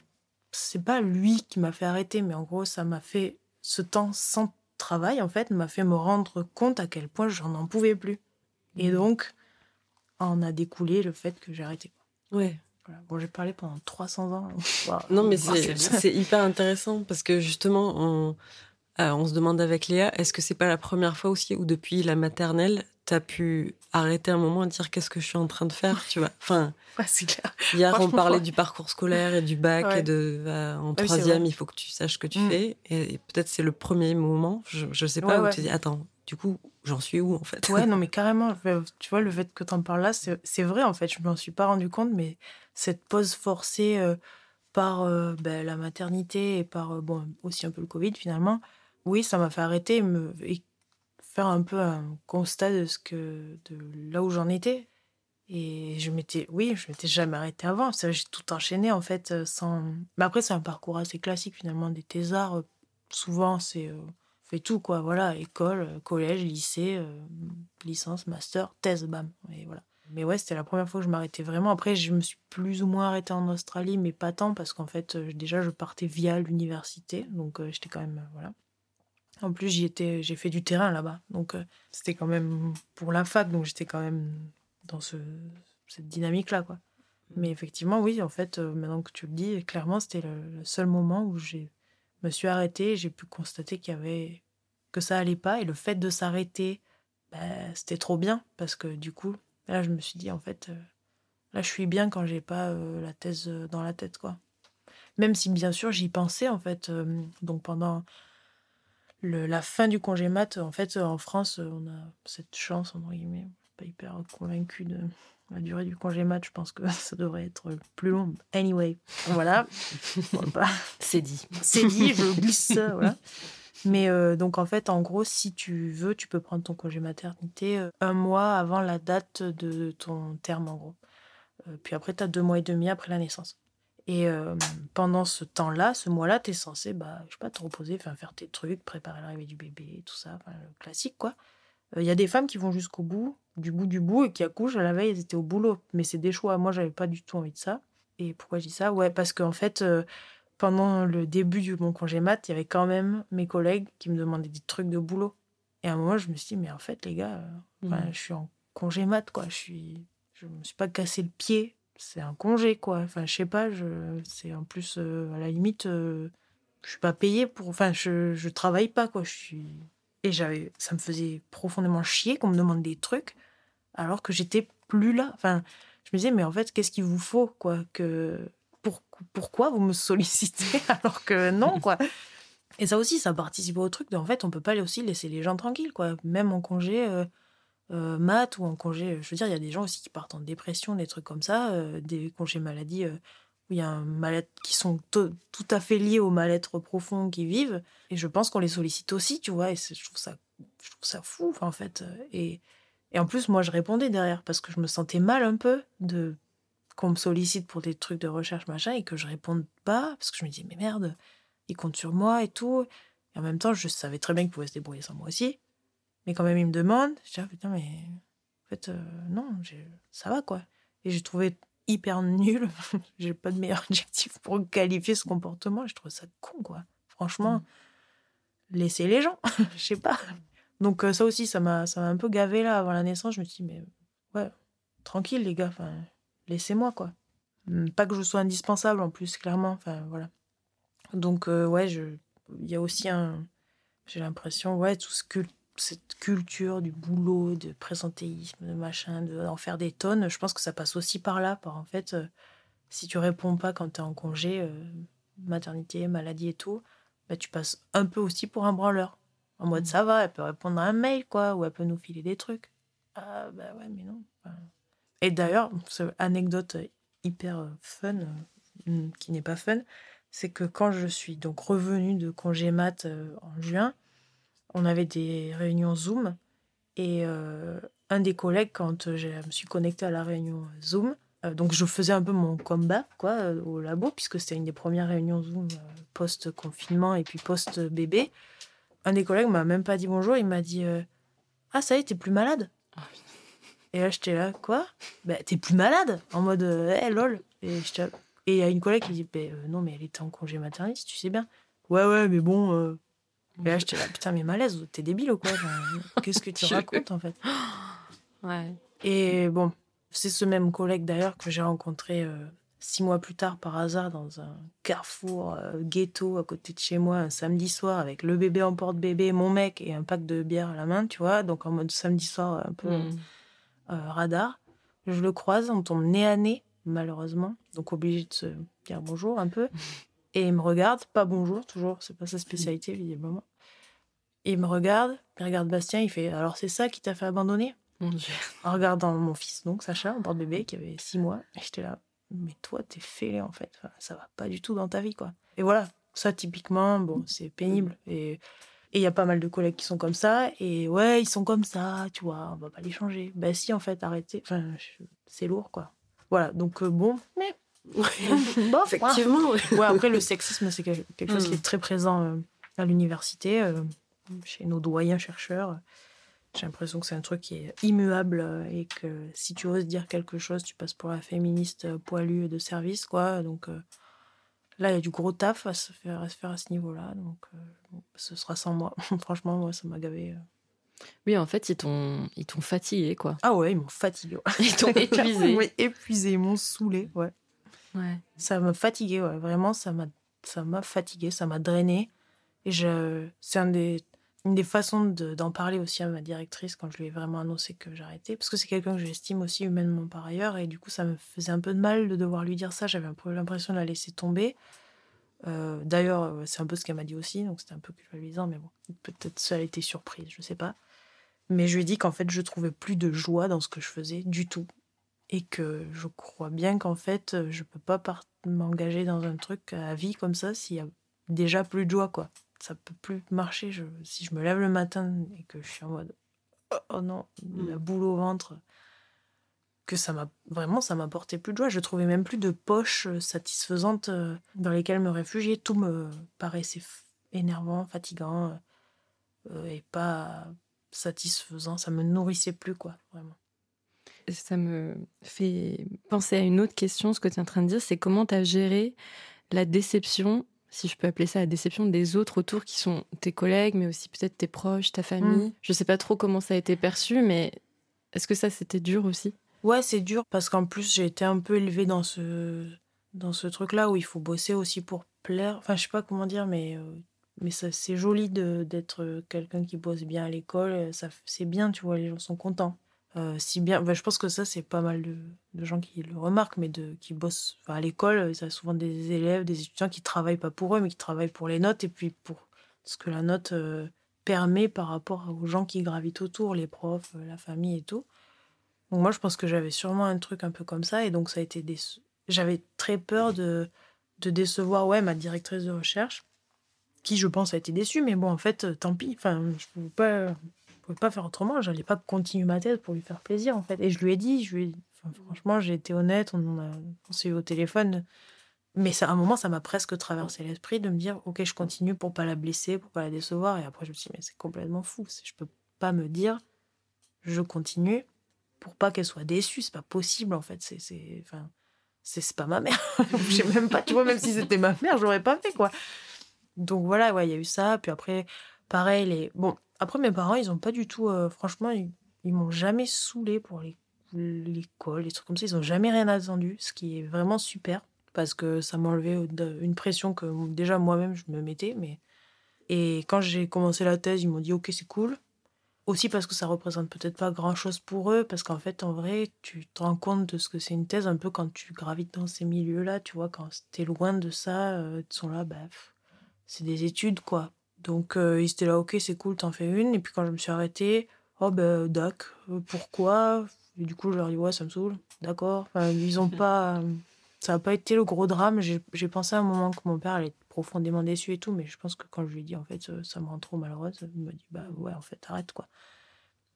c'est pas lui qui m'a fait arrêter, mais en gros, ça m'a fait ce temps sans travail, en fait, m'a fait me rendre compte à quel point j'en en pouvais plus. Et donc, en a découlé le fait que j'ai arrêté. Ouais. Voilà. Bon, j'ai parlé pendant 300 ans. Non, mais c'est hyper intéressant parce que justement, on, euh, on se demande avec Léa, est-ce que c'est pas la première fois aussi où depuis la maternelle, t'as pu arrêter un moment et dire qu'est-ce que je suis en train de faire, tu vois Enfin, Ouais, c'est clair. hier on parlait ouais. du parcours scolaire et du bac Ouais. et de euh, en troisième, il faut que tu saches ce que tu Mm. fais et, et peut-être c'est le premier moment, je, je sais pas, où tu dis attends, du coup j'en suis où en fait? Ouais, non, mais carrément, tu vois, le fait que tu en parles là, c'est vrai, en fait, je m'en suis pas rendu compte, mais cette pause forcée euh, par euh, ben, la maternité et par, euh, bon, aussi un peu le Covid, finalement, oui, ça m'a fait arrêter me, et faire un peu un constat de, ce que, de là où j'en étais. Et je m'étais, oui, je m'étais jamais arrêtée avant. J'ai tout enchaîné, en fait, euh, sans. Mais après, c'est un parcours assez classique, finalement, des thésards. Souvent, c'est. euh, fait tout, quoi. Voilà, école, collège, lycée, euh, licence, master, thèse, bam. Et voilà. Mais ouais, c'était la première fois que je m'arrêtais vraiment. Après, je me suis plus ou moins arrêtée en Australie, mais pas tant, parce qu'en fait, déjà, je partais via l'université. Donc, j'étais quand même. voilà. En plus, j'y étais, j'ai fait du terrain là-bas. Donc, euh, c'était quand même pour la fac. Donc, j'étais quand même dans ce, cette dynamique-là, quoi. Mais effectivement, oui, en fait, euh, maintenant que tu le dis, clairement, c'était le, le seul moment où j'ai me suis arrêtée j'ai pu constater qu'il y avait que ça allait pas et le fait de s'arrêter ben, c'était trop bien parce que du coup là je me suis dit en fait euh, là je suis bien quand j'ai pas la thèse dans la tête quoi même si bien sûr j'y pensais en fait donc pendant le- la fin du congé mat en fait euh, en France euh, on a cette chance entre guillemets pas hyper convaincue de La durée du congé mat, je pense que ça devrait être plus long. Anyway, voilà. C'est dit. C'est dit, je glisse ça, voilà. Mais euh, donc, en fait, en gros, si tu veux, tu peux prendre ton congé maternité euh, un mois avant la date de ton terme, en gros. Euh, puis après, tu as deux mois et demi après la naissance. Et pendant ce temps-là, ce mois-là, tu es censé, bah, je sais pas, te reposer, faire tes trucs, préparer l'arrivée du bébé, tout ça, le classique, quoi. Il y a des femmes qui vont jusqu'au bout, du bout du bout, et qui accouchent à la veille, elles étaient au boulot. Mais c'est des choix. Moi, j'avais pas du tout envie de ça. Et pourquoi je dis ça? Ouais, parce qu'en fait, pendant le début de mon congé mat, il y avait quand même mes collègues qui me demandaient des trucs de boulot. Et à un moment, je me suis dit, mais en fait, les gars, euh, mmh. je suis en congé mat, quoi. Je suis, je me suis pas cassé le pied. C'est un congé, quoi. Enfin, je sais pas, je, c'est en plus, euh, à la limite, euh, je suis pas payée pour, enfin, je, je travaille pas, quoi. Je suis, et j'avais, ça me faisait profondément chier qu'on me demande des trucs alors que j'étais plus là. Enfin, je me disais, mais en fait, qu'est-ce qu'il vous faut, quoi, que pourquoi vous me sollicitez alors que non, quoi. Et ça aussi, ça participe au truc en fait, on peut pas aussi laisser les gens tranquilles, quoi. Même en congé euh, euh mat ou en congé, je veux dire, il y a des gens aussi qui partent en dépression, des trucs comme ça, euh, des congés maladie euh, où il y a un mal qui sont tout à fait liés au mal-être profond qu'ils vivent. Et je pense qu'on les sollicite aussi, tu vois. Et je trouve ça, je trouve ça fou, en fait. Et, et en plus, moi, je répondais derrière parce que je me sentais mal un peu de qu'on me sollicite pour des trucs de recherche, machin, et que je réponde pas, parce que je me dis, mais merde, il compte sur moi et tout. Et en même temps, je savais très bien qu'il pouvait se débrouiller sans moi aussi. Mais quand même, il me demande, je dis, ah, putain, mais en fait, euh, non, ça va, quoi. Et j'ai trouvé hyper nul, j'ai pas de meilleur adjectif pour qualifier ce comportement, je trouve ça con, quoi. Franchement, mm. laissez les gens, je sais pas. Donc euh, ça aussi, ça m'a un peu gavé là avant la naissance. Je me suis dit, mais ouais, tranquille les gars, enfin, laissez-moi, quoi. Hum, pas que je sois indispensable en plus, clairement. Enfin, voilà. Donc, euh, ouais, il y a aussi un. J'ai l'impression, ouais, tout ce que cette culture du boulot, de présentéisme, de machin, d'en faire des tonnes, je pense que ça passe aussi par là. Par en fait, euh, si tu réponds pas quand tu es en congé, euh, maternité, maladie et tout, bah, tu passes un peu aussi pour un branleur. En mode, mmh. ça va, elle peut répondre à un mail, quoi, ou elle peut nous filer des trucs. Ah, bah ouais, mais non. Et d'ailleurs, anecdote hyper fun, euh, qui n'est pas fun, c'est que quand je suis donc revenue de congé mat euh, en juin, on avait des réunions Zoom et euh, un des collègues, quand je me suis connectée à la réunion Zoom, donc je faisais un peu mon combat quoi au labo puisque c'était une des premières réunions Zoom post confinement et puis post bébé. Un des collègues m'a même pas dit bonjour, il m'a dit ah ça y est t'es plus malade? Et là, j'étais là, quoi? Bah, t'es plus malade? En mode, hé, eh, lol. Et il y a une collègue qui dit, bah, euh, non, mais elle était en congé maternité, tu sais bien. Ouais, ouais, mais bon. Euh. Et là, j'étais là, putain, mais malaise, t'es débile ou quoi Qu'est-ce que tu racontes, en fait? Ouais. Et bon, c'est ce même collègue d'ailleurs que j'ai rencontré euh, six mois plus tard par hasard dans un carrefour ghetto à côté de chez moi un samedi soir avec le bébé en porte-bébé, mon mec et un pack de bière à la main, tu vois. Donc en mode samedi soir un peu. Hmm. Euh, radar. Je le croise, on tombe nez à nez, malheureusement. Donc obligé de se dire bonjour un peu. Et il me regarde, pas bonjour toujours, c'est pas sa spécialité visiblement. Et il me regarde, il regarde Bastien, il fait Alors c'est ça qui t'a fait abandonner? Mon Dieu. En regardant mon fils, donc Sacha, un porte-bébé qui avait six mois. Et j'étais là Mais toi, t'es fêlé en fait. ça va pas du tout dans ta vie, quoi. Et voilà, ça typiquement, bon, c'est pénible. Et il y a pas mal de collègues qui sont comme ça. Et ouais, ils sont comme ça, tu vois, on va pas les changer. Ben si, en fait, arrêtez. Enfin, c'est lourd, quoi. Voilà, donc euh, bon, mais. bon, Effectivement, ouais. après, le sexisme, c'est quelque chose qui est mm. très présent euh, à l'université, euh, chez nos doyens chercheurs. J'ai l'impression que c'est un truc qui est immuable et que si tu oses dire quelque chose, tu passes pour la féministe poilue de service, quoi. Donc. Là, il y a du gros taf à se faire à, se faire à ce niveau-là. Donc, euh, ce sera sans moi. Franchement, moi, ça m'a gavé. Euh. Oui, en fait, ils t'ont, ils t'ont fatigué, quoi. Ah ouais, ils m'ont fatigué. Ils t'ont épuisé. oui, épuisé, ils m'ont saoulé, ouais. Ça m'a fatigué. Vraiment, ça m'a, ça fatigué, ça m'a drainé. Et je, c'est des une des façons d'en parler aussi à ma directrice quand je lui ai vraiment annoncé que j'arrêtais, parce que c'est quelqu'un que j'estime aussi humainement par ailleurs, et du coup ça me faisait un peu de mal de devoir lui dire ça, j'avais l'impression de la laisser tomber. Euh, d'ailleurs, euh, c'est un peu ce qu'elle m'a dit aussi, donc c'était un peu culpabilisant, mais bon, peut-être ça a été surprise, je sais pas. Mais je lui ai dit qu'en fait je trouvais plus de joie dans ce que je faisais du tout, et que je crois bien qu'en fait, je peux pas m'engager dans un truc à vie comme ça s'il y a déjà plus de joie, quoi. Ça peut plus marcher. Je, si je me lève le matin et que je suis en mode oh, oh non, la mm. boule au ventre, que ça m'a vraiment, ça m'apportait plus de joie. Je trouvais même plus de poches satisfaisantes euh, dans lesquelles me réfugier. Tout me paraissait énervant, fatigant euh, et pas satisfaisant. Ça me nourrissait plus, quoi, vraiment. Ça me fait penser à une autre question. Ce que tu es en train de dire, c'est comment tu as géré la déception si je peux appeler ça la déception des autres autour qui sont tes collègues, mais aussi peut-être tes proches, ta famille. Mm. Je sais pas trop comment ça a été perçu, mais est-ce que ça c'était dur aussi? Ouais, c'est dur parce qu'en plus j'ai été un peu élevée dans ce dans ce truc-là où il faut bosser aussi pour plaire. Enfin, je sais pas comment dire, mais euh, mais c'est joli d'être quelqu'un qui bosse bien à l'école. Ça c'est bien, tu vois, les gens sont contents. Euh, si bien, je pense que ça, c'est pas mal de, gens qui le remarquent, mais de, qui bossent à l'école. Il y a souvent des élèves, des étudiants qui travaillent pas pour eux, mais qui travaillent pour les notes et puis pour ce que la note euh, permet par rapport aux gens qui gravitent autour, les profs, euh, la famille et tout. Donc moi, je pense que j'avais sûrement un truc un peu comme ça, et donc ça a été des... J'avais très peur de, de décevoir ouais, ma directrice de recherche, qui, je pense, a été déçue, mais bon, en fait, tant pis. Enfin, je pouvais pas pouvais pas faire autrement. J'allais pas continuer ma tête pour lui faire plaisir, en fait. Et je lui ai dit, je lui franchement, j'ai été honnête, on, on s'est eu au téléphone. Mais ça, à un moment, ça m'a presque traversé l'esprit de me dire, ok, je continue pour pas la blesser, pour pas la décevoir. Et après, je me suis dit, mais c'est complètement fou. Je peux pas me dire, je continue pour pas qu'elle soit déçue. C'est pas possible, en fait. C'est, c'est, enfin, c'est, pas ma mère. Je sais même pas, tu vois, même si c'était ma mère, j'aurais pas fait, quoi. Donc voilà, ouais, il y a eu ça. Puis après, pareil, les... bon, après, mes parents, ils ont pas du tout. Euh, franchement, ils, m'ont jamais saoulé pour l'école, les trucs comme ça. Ils ont jamais rien attendu, ce qui est vraiment super parce que ça m'enlevait une pression que déjà moi-même je me mettais. Mais et quand j'ai commencé la thèse, ils m'ont dit ok c'est cool. Aussi parce que ça représente peut-être pas grand-chose pour eux, parce qu'en fait en vrai tu te rends compte de ce que c'est une thèse un peu quand tu gravites dans ces milieux-là, tu vois, quand t'es loin de ça, euh, ils sont là, bah, c'est des études quoi. Donc euh, ils étaient là, ok, c'est cool, t'en fais une. Et puis quand je me suis arrêtée, oh ben, dac, euh, pourquoi? Et du coup, je leur dis, ouais, ça me saoule, d'accord. Enfin, ils ont pas. Ça n'a pas été le gros drame. J'ai pensé à un moment que mon père allait être profondément déçu et tout, mais je pense que quand je lui ai dit, en fait, ça, me rend trop malheureuse, il m'a dit, bah ouais, en fait, arrête, quoi.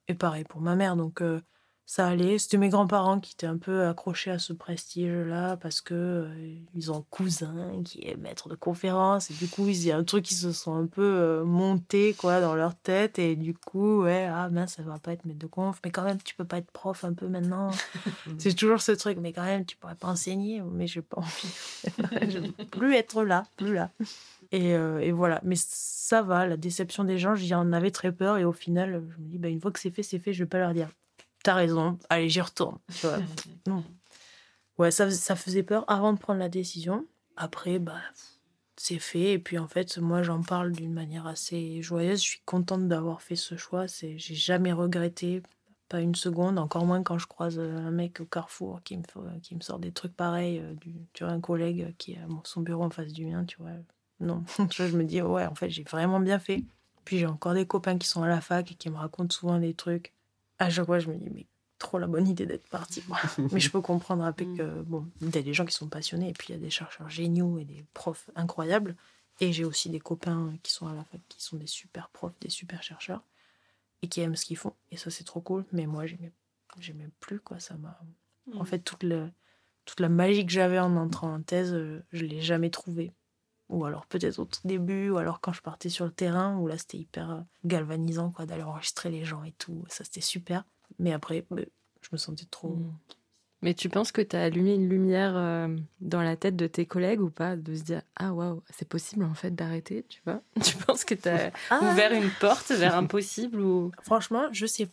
Et pareil pour ma mère. Donc, euh, ça allait. C'était mes grands-parents qui étaient un peu accrochés à ce prestige-là parce que euh, ils ont un cousin qui est maître de conférence et du coup il y a un truc qui se sont un peu euh, montés quoi dans leur tête et du coup ouais ah mince ça va pas être maître de conf. Mais quand même tu peux pas être prof un peu maintenant. C'est toujours ce truc mais quand même tu pourrais pas enseigner mais j'ai pas envie je veux plus être là plus là. Et, euh, et, voilà. Mais ça va la déception des gens j'y en avais très peur et au final je me dis bah une fois que c'est fait c'est fait je vais pas leur dire t'as raison, allez, j'y retourne. Tu vois. non. Ouais, ça, ça faisait peur avant de prendre la décision. Après, bah, c'est fait. Et puis, en fait, moi, j'en parle d'une manière assez joyeuse. Je suis contente d'avoir fait ce choix. C'est, j'ai jamais regretté, pas une seconde, encore moins quand je croise un mec au carrefour qui me, qui me sort des trucs pareils. Euh, du, tu vois, un collègue qui a son bureau en face du mien, tu vois. Non, je me dis, ouais, en fait, j'ai vraiment bien fait. Puis j'ai encore des copains qui sont à la fac et qui me racontent souvent des trucs à chaque fois, je me dis, mais trop la bonne idée d'être parti. mais je peux comprendre un peu mm. que, bon, il y a des gens qui sont passionnés, et puis il y a des chercheurs géniaux et des profs incroyables. Et j'ai aussi des copains qui sont à la fac, qui sont des super profs, des super chercheurs, et qui aiment ce qu'ils font. Et ça, c'est trop cool. Mais moi, j'aimais, j'aimais plus, quoi. Ça m'a. En mm. fait, toute, le, toute la magie que j'avais en entrant en thèse, euh, je l'ai jamais trouvée ou alors peut-être au tout début, ou alors quand je partais sur le terrain, où là c'était hyper euh, galvanisant quoi, d'aller enregistrer les gens et tout, ça c'était super. Mais après, bah, je me sentais trop. Mm. Mais tu penses que tu as allumé une lumière euh, dans la tête de tes collègues ou pas? De se dire Ah waouh, c'est possible en fait d'arrêter, tu vois? Tu penses que tu as ah. ouvert une porte vers un possible ou... Franchement, je sais,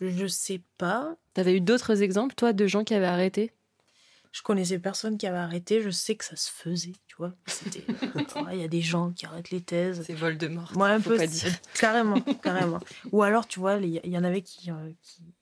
je sais pas. Tu avais eu d'autres exemples, toi, de gens qui avaient arrêté? Je connaissais personne qui avait arrêté, je sais que ça se faisait. Il y a des gens qui arrêtent les thèses. C'est Voldemort. Moi, un peu. Carrément, carrément. Ou alors, tu vois, il y, en avait qui. Euh,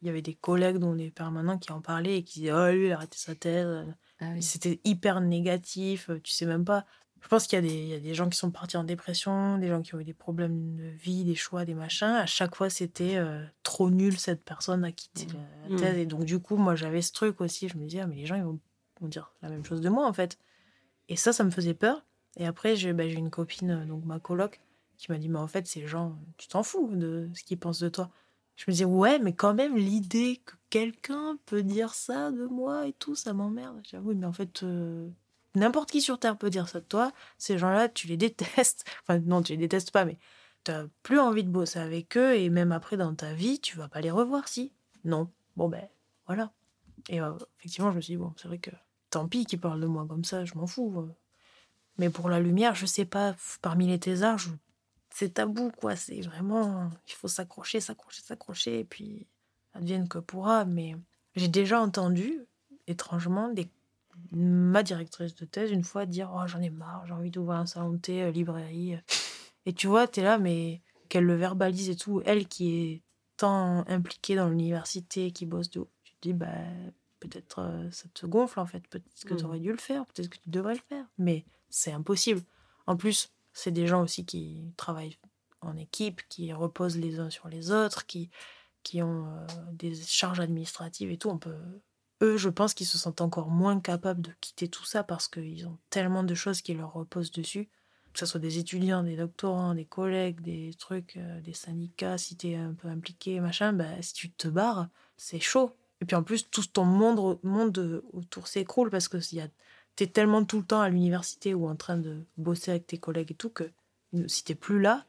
il y avait des collègues dont les permanents qui en parlaient et qui disaient Oh, lui, il a arrêté sa thèse. Ah C'était hyper négatif. Tu sais même pas. Je pense qu'il y, a des- il y a des gens qui sont partis en dépression, des gens qui ont eu des problèmes de vie, des choix, des machins. À chaque fois, c'était euh, trop nul cette personne a quitté la Mm. thèse. Et donc, du coup, moi, j'avais ce truc aussi. Je me disais, ah, mais les gens, ils vont, dire la même chose de moi, en fait. Et ça, ça me faisait peur. Et après, j'ai bah, une copine, euh, donc ma coloc, qui m'a dit, mais en fait, ces gens, tu t'en fous de ce qu'ils pensent de toi. Je me disais, ouais, mais quand même, l'idée que quelqu'un peut dire ça de moi et tout, ça m'emmerde. J'avoue, mais en fait, euh, n'importe qui sur Terre peut dire ça de toi. Ces gens-là, tu les détestes. Enfin, non, tu les détestes pas, mais tu n'as plus envie de bosser avec eux. Et même après, dans ta vie, tu vas pas les revoir, si. Non. Bon, ben, voilà. Et euh, effectivement, je me suis dit, bon, c'est vrai que tant pis qu'ils parlent de moi comme ça, je m'en fous. euh. Mais pour la lumière, je sais pas, parmi les thésards, je- c'est tabou, quoi. C'est vraiment. Il faut s'accrocher, s'accrocher, s'accrocher, et puis advienne que pourra. Mais j'ai déjà entendu, étrangement, des... ma directrice de thèse, une fois, dire Oh, j'en ai marre, j'ai envie d'ouvrir un salon de thé, euh, librairie. Et tu vois, t'es là, mais qu'elle le verbalise et tout, elle qui est tant impliquée dans l'université, qui bosse de tu te dis, bah, peut-être euh, ça te gonfle en fait, peut-être que Mhm. tu aurais dû le faire, peut-être que tu devrais le faire. Mais c'est impossible. En plus, c'est des gens aussi qui travaillent en équipe, qui reposent les uns sur les autres, qui, qui ont euh, des charges administratives et tout. On peut... Eux, je pense qu'ils se sentent encore moins capables de quitter tout ça parce qu'ils ont tellement de choses qui leur reposent dessus. Que ce soit des étudiants, des doctorants, des collègues, des trucs, euh, des syndicats, si tu es un peu impliqué, machin, bah, si tu te barres, c'est chaud. Et puis en plus, tout ton monde, monde autour s'écroule parce que tu es tellement tout le temps à l'université ou en train de bosser avec tes collègues et tout que si t'es plus là,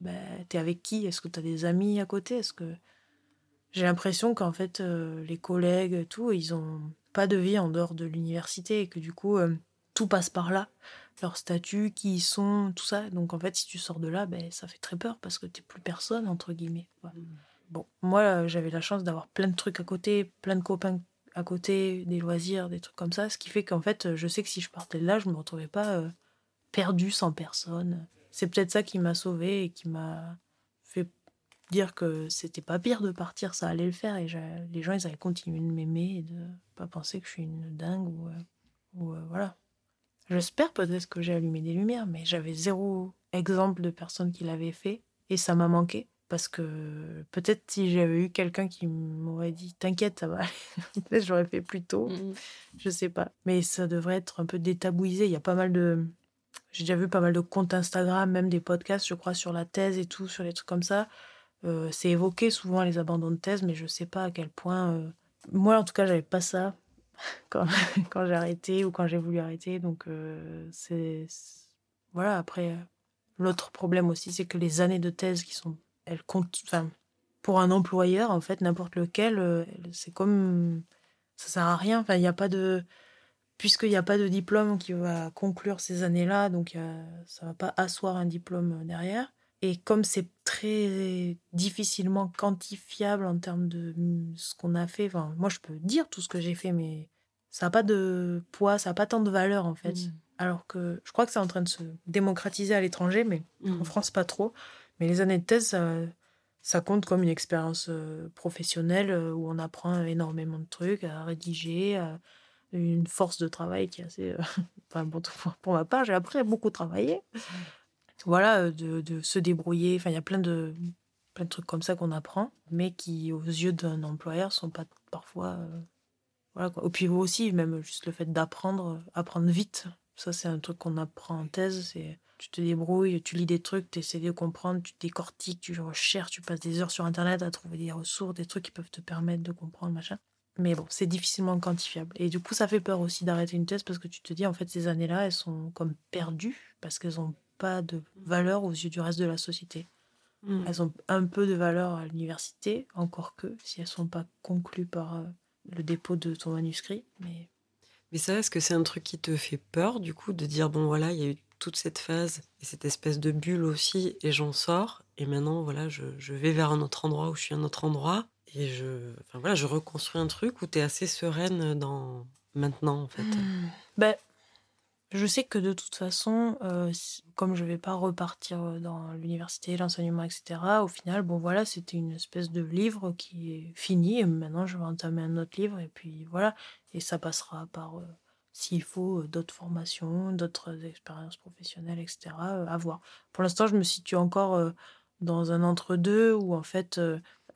ben, t'es avec qui? Est-ce que t'as des amis à côté? Est-ce que j'ai l'impression qu'en fait euh, les collègues et tout, ils ont pas de vie en dehors de l'université et que du coup euh, tout passe par là, leur statut, qui ils sont, tout ça. Donc en fait, si tu sors de là, ben ça fait très peur parce que t'es plus personne entre guillemets. Bon, moi euh, j'avais la chance d'avoir plein de trucs à côté, plein de copains à côté, des loisirs, des trucs comme ça, ce qui fait qu'en fait, je sais que si je partais de là, je me retrouvais pas euh, perdue sans personne. C'est peut-être ça qui m'a sauvée et qui m'a fait dire que c'était pas pire de partir, ça allait le faire et les gens ils allaient continuer de m'aimer et de pas penser que je suis une dingue ou, ou, euh, voilà. J'espère peut-être que j'ai allumé des lumières, mais j'avais zéro exemple de personne qui l'avait fait et ça m'a manqué parce que peut-être si j'avais eu quelqu'un qui m'aurait dit t'inquiète ça va aller, j'aurais fait plus tôt. Mm. Je sais pas. Mais ça devrait être un peu détabouisé. Il y a pas mal de. J'ai déjà vu pas mal de comptes Instagram, même des podcasts, je crois, sur la thèse et tout, sur les trucs comme ça. Euh, c'est évoqué souvent les abandons de thèse, mais je sais pas à quel point. euh, Moi, en tout cas, j'avais pas ça quand, quand j'ai arrêté ou quand j'ai voulu arrêter. Donc, euh, c'est. Voilà, après. L'autre problème aussi, c'est que les années de thèse qui sont. Elles comptent. Enfin, pour un employeur, en fait, n'importe lequel, euh, c'est comme. Ça sert à rien. Enfin, il n'y a pas de puisqu'il n'y a pas de diplôme qui va conclure ces années-là, donc a- ça ne va pas asseoir un diplôme derrière. Et comme c'est très difficilement quantifiable en termes de mm, ce qu'on a fait, enfin, moi je peux dire tout ce que j'ai fait, mais ça n'a pas de poids, ça n'a pas tant de valeur en fait. Mm. Alors que je crois que c'est en train de se démocratiser à l'étranger, mais Mm. en France pas trop. Mais les années de thèse, ça, compte comme une expérience euh, professionnelle euh, où on apprend énormément de trucs à rédiger, une force de travail qui est assez. euh, enfin, bon, pour- ma part, j'ai appris à beaucoup travailler. Voilà, euh, de, se débrouiller. Enfin, il y a plein de, plein de trucs comme ça qu'on apprend, mais qui, aux yeux d'un employeur, sont pas parfois. euh, voilà quoi. Et puis aussi, même juste le fait d'apprendre, euh, apprendre vite. Ça, c'est un truc qu'on apprend en thèse. C'est tu te débrouilles, tu lis des trucs, tu essaies de comprendre, tu décortiques, tu recherches, tu passes des heures sur Internet à trouver des ressources, des trucs qui peuvent te permettre de comprendre, machin. Mais bon, c'est difficilement quantifiable. Et du coup, ça fait peur aussi d'arrêter une thèse parce que tu te dis, en fait, ces années-là, elles sont comme perdues parce qu'elles n'ont pas de valeur aux yeux du reste de la société. Mm. Elles ont un peu de valeur à l'université, encore que si elles sont pas conclues par euh, le dépôt de ton manuscrit. Mais Mais ça, est-ce que c'est un truc qui te fait peur, du coup, de dire, bon, voilà, il y a eu toute cette phase et cette espèce de bulle aussi, et j'en sors, et maintenant, voilà, je, vais vers un autre endroit où je suis un autre endroit, et je, enfin, voilà, je reconstruis un truc où tu es assez sereine dans maintenant, en fait. Ben, je sais que de toute façon, euh, comme je vais pas repartir dans l'université, l'enseignement, etc., au final, bon voilà, c'était une espèce de livre qui est fini, et maintenant je vais entamer un autre livre, et puis voilà, et ça passera par euh, s'il faut d'autres formations, d'autres expériences professionnelles, etc., à voir. Pour l'instant, je me situe encore dans un entre-deux où, en fait,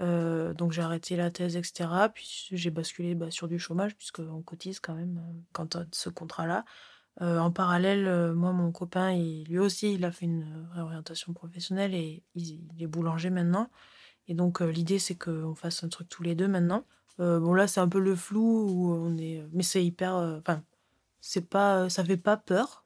donc j'ai arrêté la thèse, etc., puis j'ai basculé bah, sur du chômage, puisqu'on cotise quand même quand on ce contrat-là. en parallèle, moi, mon copain, lui aussi, il a fait une réorientation professionnelle et il, il est boulanger maintenant. Et donc, l'idée, c'est qu'on fasse un truc tous les deux maintenant. Euh, bon, là, c'est un peu le flou, où on est... mais c'est hyper. Euh, enfin, c'est pas, ça fait pas peur,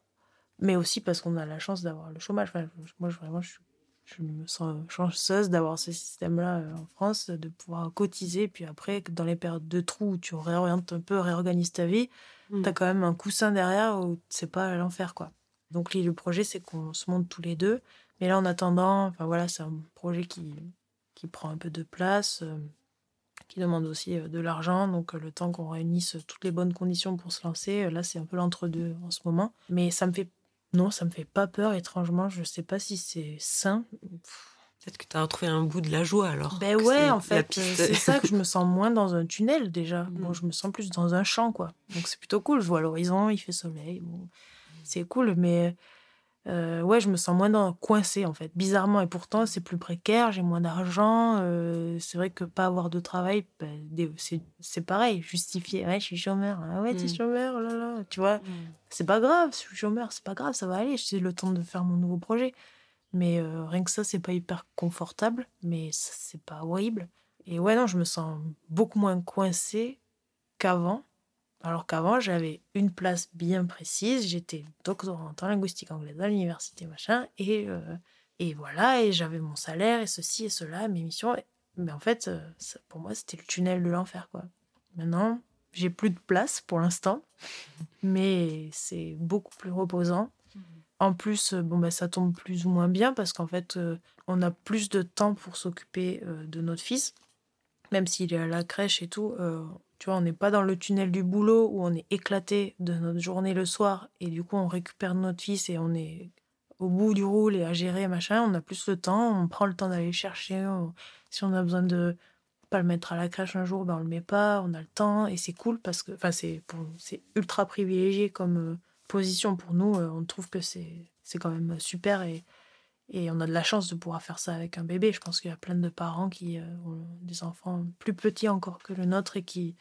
mais aussi parce qu'on a la chance d'avoir le chômage. moi, vraiment, je, je, me sens chanceuse d'avoir ce système-là euh, en France, de pouvoir cotiser. Puis après, dans les périodes de trous où tu réorientes un peu, réorganises ta vie, mmh. tu as quand même un coussin derrière où c'est pas l'enfer, quoi. Donc, le projet, c'est qu'on se monte tous les deux. Mais là, en attendant, enfin voilà, c'est un projet qui, qui prend un peu de place qui demande aussi euh, de l'argent. Donc, euh, le temps qu'on réunisse toutes les bonnes conditions pour se lancer, euh, là, c'est un peu l'entre-deux en ce moment. Mais ça me fait. Non, ça me fait pas peur, étrangement. Je sais pas si c'est sain. Peut-être que tu as retrouvé un bout de la joie alors. Ben ouais, en fait, c'est ça que je me sens moins dans un tunnel déjà. Bon, mm. je me sens plus dans un champ, quoi. Donc c'est plutôt cool. Je vois l'horizon, il fait soleil. Bon, c'est cool, mais euh, ouais, je me sens moins dans, coincée en fait, bizarrement. Et pourtant, c'est plus précaire, j'ai moins d'argent. Euh, c'est vrai que pas avoir de travail, ben, c'est pareil, justifier. Ouais, je suis chômeur. Ah ouais, tu es mm. chômeur, oh là là. Tu vois, mm. c'est pas grave, je suis chômeur, c'est pas grave, ça va aller. J'ai le temps de faire mon nouveau projet. Mais euh, rien que ça, c'est pas hyper confortable, mais c'est pas horrible. Et ouais, non, je me sens beaucoup moins coincée qu'avant. Alors qu'avant, j'avais une place bien précise. J'étais doctorante en linguistique anglaise à l'université, machin. Et, euh, et voilà, et j'avais mon salaire, et ceci et cela, mes missions. Mais en fait, euh, pour moi, c'était le tunnel de l'enfer, quoi. Maintenant, j'ai plus de place pour l'instant, mais c'est beaucoup plus reposant. En plus, euh, bon, bah, ça tombe plus ou moins bien parce qu'en fait, on a plus de temps pour s'occuper de notre fils, même s'il est à la crèche et tout tu vois, on n'est pas dans le tunnel du boulot où on est éclaté de notre journée le soir et du coup on récupère notre fils et on est au bout du roule et à gérer machin. On a plus le temps, on prend le temps d'aller chercher. si on a besoin de pas le mettre à la crèche un jour, ben on le met pas. On a le temps et c'est cool parce que, c'est c'est ultra privilégié comme euh, position pour nous. Euh, on trouve que c'est c'est quand même super et et on a de la chance de pouvoir faire ça avec un bébé. Je pense qu'il y a plein de parents qui euh, ont des enfants plus petits encore que le nôtre et qui,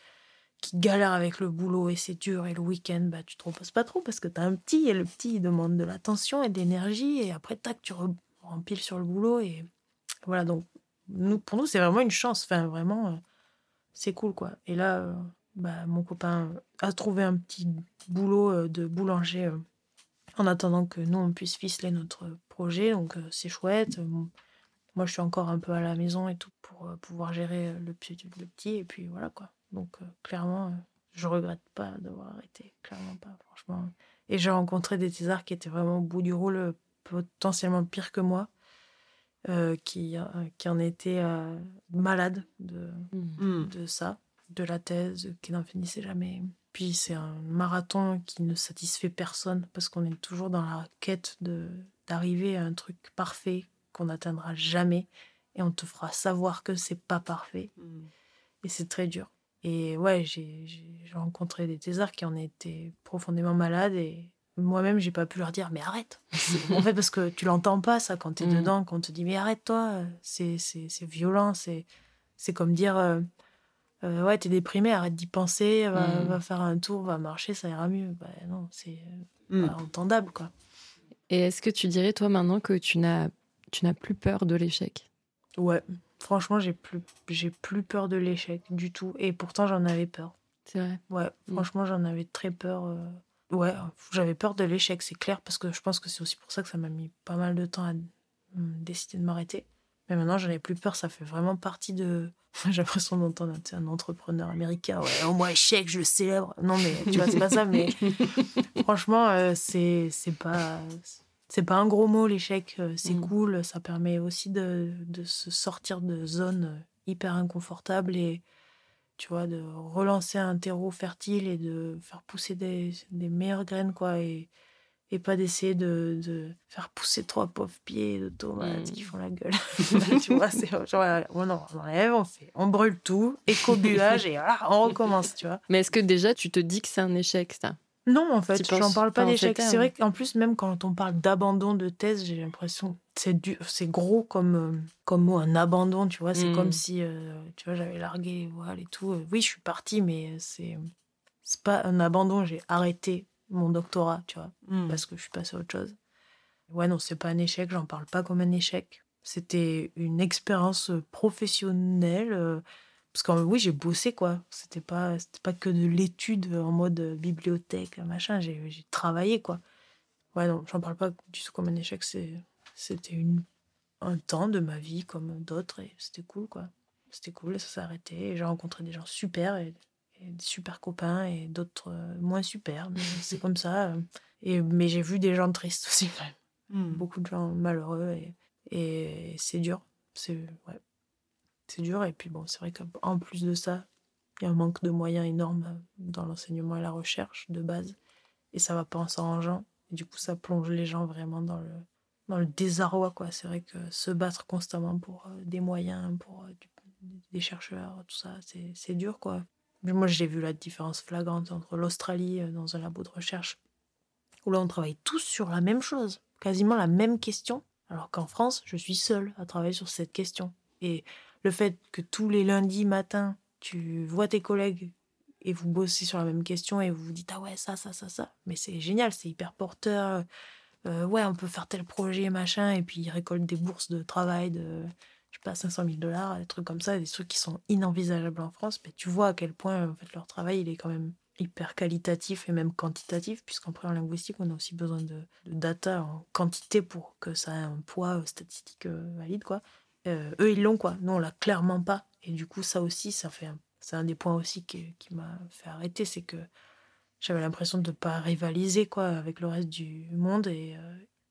qui galèrent avec le boulot et c'est dur. Et le week-end, bah, tu te reposes pas trop parce que tu as un petit et le petit il demande de l'attention et de l'énergie. Et après, tac, tu rempiles sur le boulot. Et voilà, donc nous, pour nous, c'est vraiment une chance. Enfin, vraiment, euh, c'est cool quoi. Et là, euh, bah, mon copain a trouvé un petit boulot de boulanger en attendant que nous, on puisse ficeler notre projet. Donc, euh, c'est chouette. Moi, je suis encore un peu à la maison et tout pour euh, pouvoir gérer le petit, le petit. Et puis, voilà, quoi. Donc, euh, clairement, je regrette pas d'avoir arrêté. Clairement pas, franchement. Et j'ai rencontré des thésards qui étaient vraiment au bout du rôle, potentiellement pire que moi. qui, qui en étaient malades de, mmh. de ça, de la thèse, qui n'en finissait jamais. Puis c'est un marathon qui ne satisfait personne parce qu'on est toujours dans la quête de d'arriver à un truc parfait qu'on n'atteindra jamais et on te fera savoir que c'est pas parfait. Mm. Et c'est très dur. Et ouais, j'ai rencontré des thésards qui en étaient profondément malades et moi-même, j'ai pas pu leur dire mais arrête. en fait, parce que tu l'entends pas ça quand tu es mm. dedans, quand on te dit mais arrête-toi, c'est violent, c'est comme dire. Euh, euh, ouais, t'es déprimé, arrête d'y penser, va, mmh. faire un tour, va marcher, ça ira mieux. Bah, non, c'est mmh. entendable, quoi. Et est-ce que tu dirais, toi, maintenant, que tu n'as, tu n'as plus peur de l'échec? Ouais, franchement, j'ai plus, j'ai plus peur de l'échec du tout. Et pourtant, j'en avais peur. C'est vrai? Ouais, mmh. franchement, j'en avais très peur. Euh, ouais, j'avais peur de l'échec, c'est clair, parce que je pense que c'est aussi pour ça que ça m'a mis pas mal de temps à décider de m'arrêter. Mais maintenant, j'en ai plus peur. Ça fait vraiment partie de. J'ai l'impression d'entendre un entrepreneur américain. Ouais, au moins échec, je le célèbre. Non, mais tu vois, c'est pas ça. Mais franchement, euh, c'est c'est pas. C'est pas un gros mot, l'échec. Euh, c'est mm. cool. Ça permet aussi de, de se sortir de zones hyper inconfortables et, tu vois, de relancer un terreau fertile et de faire pousser des, des meilleures graines, quoi. Et, et pas d'essayer de, de, faire pousser trois pauvres pieds de tomates qui mm. font la gueule. tu vois, c'est genre, on enlève, on fait, on brûle tout, éco-buage et voilà, on recommence, tu vois. Mais est-ce que déjà tu te dis que c'est un échec, ça? Non, en fait, j'en parle pas d'échec. C'est vrai qu'en plus, même quand on parle d'abandon de thèse, j'ai l'impression que c'est du- c'est gros comme, euh, comme mot, un abandon, tu vois. C'est Mm. comme si, euh, tu vois, j'avais largué les voiles et tout. Euh, Oui, je suis partie, mais c'est c'est pas un abandon. J'ai arrêté mon doctorat, tu vois, Mm. parce que je suis passée à autre chose. Ouais, non, c'est pas un échec, j'en parle pas comme un échec. C'était une expérience euh, professionnelle. euh, parce que oui, j'ai bossé, quoi. C'était pas, c'était pas que de l'étude en mode euh, bibliothèque, machin. J'ai, j'ai travaillé, quoi. Ouais, non, j'en parle pas du tout comme un échec. C'est, c'était une, un temps de ma vie comme d'autres et c'était cool, quoi. C'était cool et ça s'est arrêté. Et j'ai rencontré des gens super et des super copains et d'autres euh, moins super. mais c'est comme ça. euh. Et, mais j'ai vu des gens tristes aussi, quand même Mm. beaucoup de gens malheureux et, et c'est dur. C'est ouais. c'est dur. Et puis bon, c'est vrai qu'en plus de ça, il y a un manque de moyens énorme dans l'enseignement et la recherche de base. Et ça va pas en s'arrangeant. Et du coup, ça plonge les gens vraiment dans le, dans le désarroi. quoi. C'est vrai que se battre constamment pour euh, des moyens, pour euh, du- des chercheurs, tout ça, c'est c'est dur. quoi. Moi, j'ai vu la différence flagrante entre l'Australie euh, dans un labo de recherche où là on travaille tous sur la même chose, quasiment la même question, alors qu'en France, je suis seule à travailler sur cette question. Et le fait que tous les lundis matin, tu vois tes collègues et vous bossez sur la même question et vous vous dites ah ouais ça ça ça ça, mais c'est génial, c'est hyper porteur. Euh, ouais, on peut faire tel projet machin et puis ils récoltent des bourses de travail de je sais pas 500 000 dollars, des trucs comme ça, des trucs qui sont inenvisageables en France. Mais tu vois à quel point en fait leur travail il est quand même hyper qualitatif et même quantitatif, puisqu'en en linguistique, on a aussi besoin de, data en quantité pour que ça ait un poids euh, statistique euh, valide, quoi. Euh, eux, ils l'ont, quoi. Nous, on l'a clairement pas. Et du coup, ça aussi, ça fait c'est un des points aussi qui, qui m'a fait arrêter, c'est que j'avais l'impression de ne pas rivaliser, quoi, avec le reste du monde,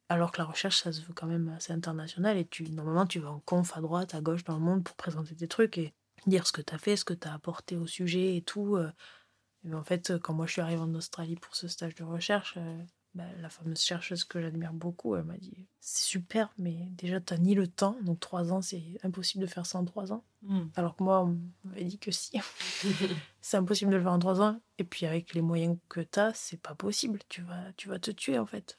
alors que la recherche, ça se veut quand même assez international, et tu, normalement, tu vas en conf à droite, à gauche dans le monde pour présenter tes trucs et dire ce que tu as fait, ce que tu as apporté au sujet et tout. euh, mais en fait, quand moi je suis arrivée en Australie pour ce stage de recherche, euh, bah, la fameuse chercheuse que j'admire beaucoup, elle m'a dit C'est super, mais déjà, tu ni le temps, donc trois ans, c'est impossible de faire ça en trois ans. Mm. Alors que moi, on m'avait dit que si. c'est impossible de le faire en trois ans. Et puis, avec les moyens que tu as, c'est pas possible. Tu vas, tu vas te tuer, en fait.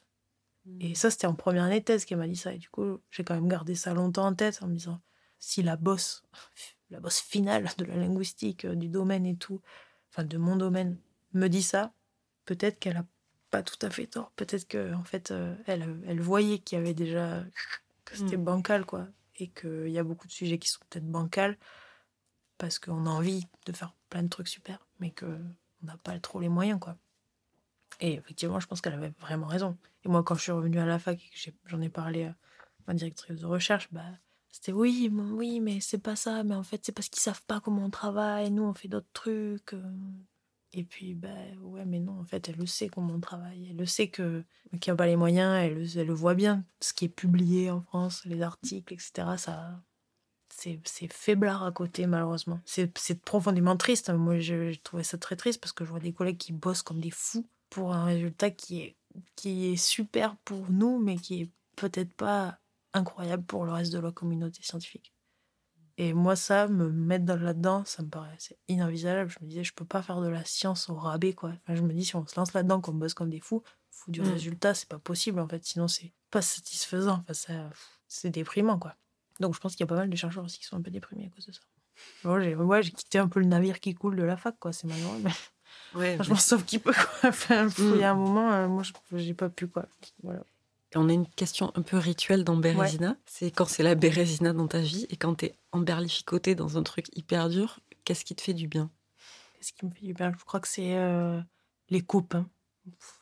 Et ça, c'était en première année de thèse qu'elle m'a dit ça. Et du coup, j'ai quand même gardé ça longtemps en tête en me disant si la bosse, la bosse finale de la linguistique, euh, du domaine et tout, enfin de mon domaine, me dit ça, peut-être qu'elle a pas tout à fait tort. Peut-être que en fait, euh, elle, elle voyait qu'il y avait déjà que c'était Mm. bancal, quoi. Et qu'il y a beaucoup de sujets qui sont peut-être bancals parce qu'on a envie de faire plein de trucs super, mais qu'on n'a pas trop les moyens, quoi. Et effectivement, je pense qu'elle avait vraiment raison. Et moi, quand je suis revenue à la fac et que j'en ai parlé à ma directrice de recherche, bah, c'était oui, oui, mais c'est pas ça. Mais en fait, c'est parce qu'ils savent pas comment on travaille. Nous, on fait d'autres trucs. euh. Et puis, bah, ouais, mais non, en fait, elle le sait comment on travaille. Elle le sait que qu'il n'y a pas les moyens. Elle, le- elle le voit bien. Ce qui est publié en France, les articles, etc., ça. C'est faiblard à côté, malheureusement. C'est c'est profondément triste. Moi, je, je trouvais ça très triste parce que je vois des collègues qui bossent comme des fous pour un résultat qui est, qui est super pour nous, mais qui est peut-être pas incroyable pour le reste de la communauté scientifique. Et moi, ça, me mettre dans- là-dedans, ça me paraît c'est inenvisageable. Je me disais, je peux pas faire de la science au rabais, quoi. Enfin, je me dis, si on se lance là-dedans, qu'on bosse comme des fous, faut du Mm. résultat, c'est pas possible, en fait. Sinon, c'est pas satisfaisant. Enfin, ça, c'est déprimant, quoi. Donc, je pense qu'il y a pas mal de chercheurs aussi qui sont un peu déprimés à cause de ça. Moi, j'ai ouais, j'ai quitté un peu le navire qui coule de la fac, quoi. C'est malheureux, mais Ouais, franchement, sauf qui peut, quoi. Enfin, il y a un moment, euh, moi, je- j'ai pas pu, quoi. Voilà. On a une question un peu rituelle dans Bérésina. C'est quand c'est la Bérésina dans ta vie et quand t'es emberlificoté dans un truc hyper dur, qu'est-ce qui te fait du bien? Qu'est-ce qui me fait du bien? Je crois que c'est euh, les copains.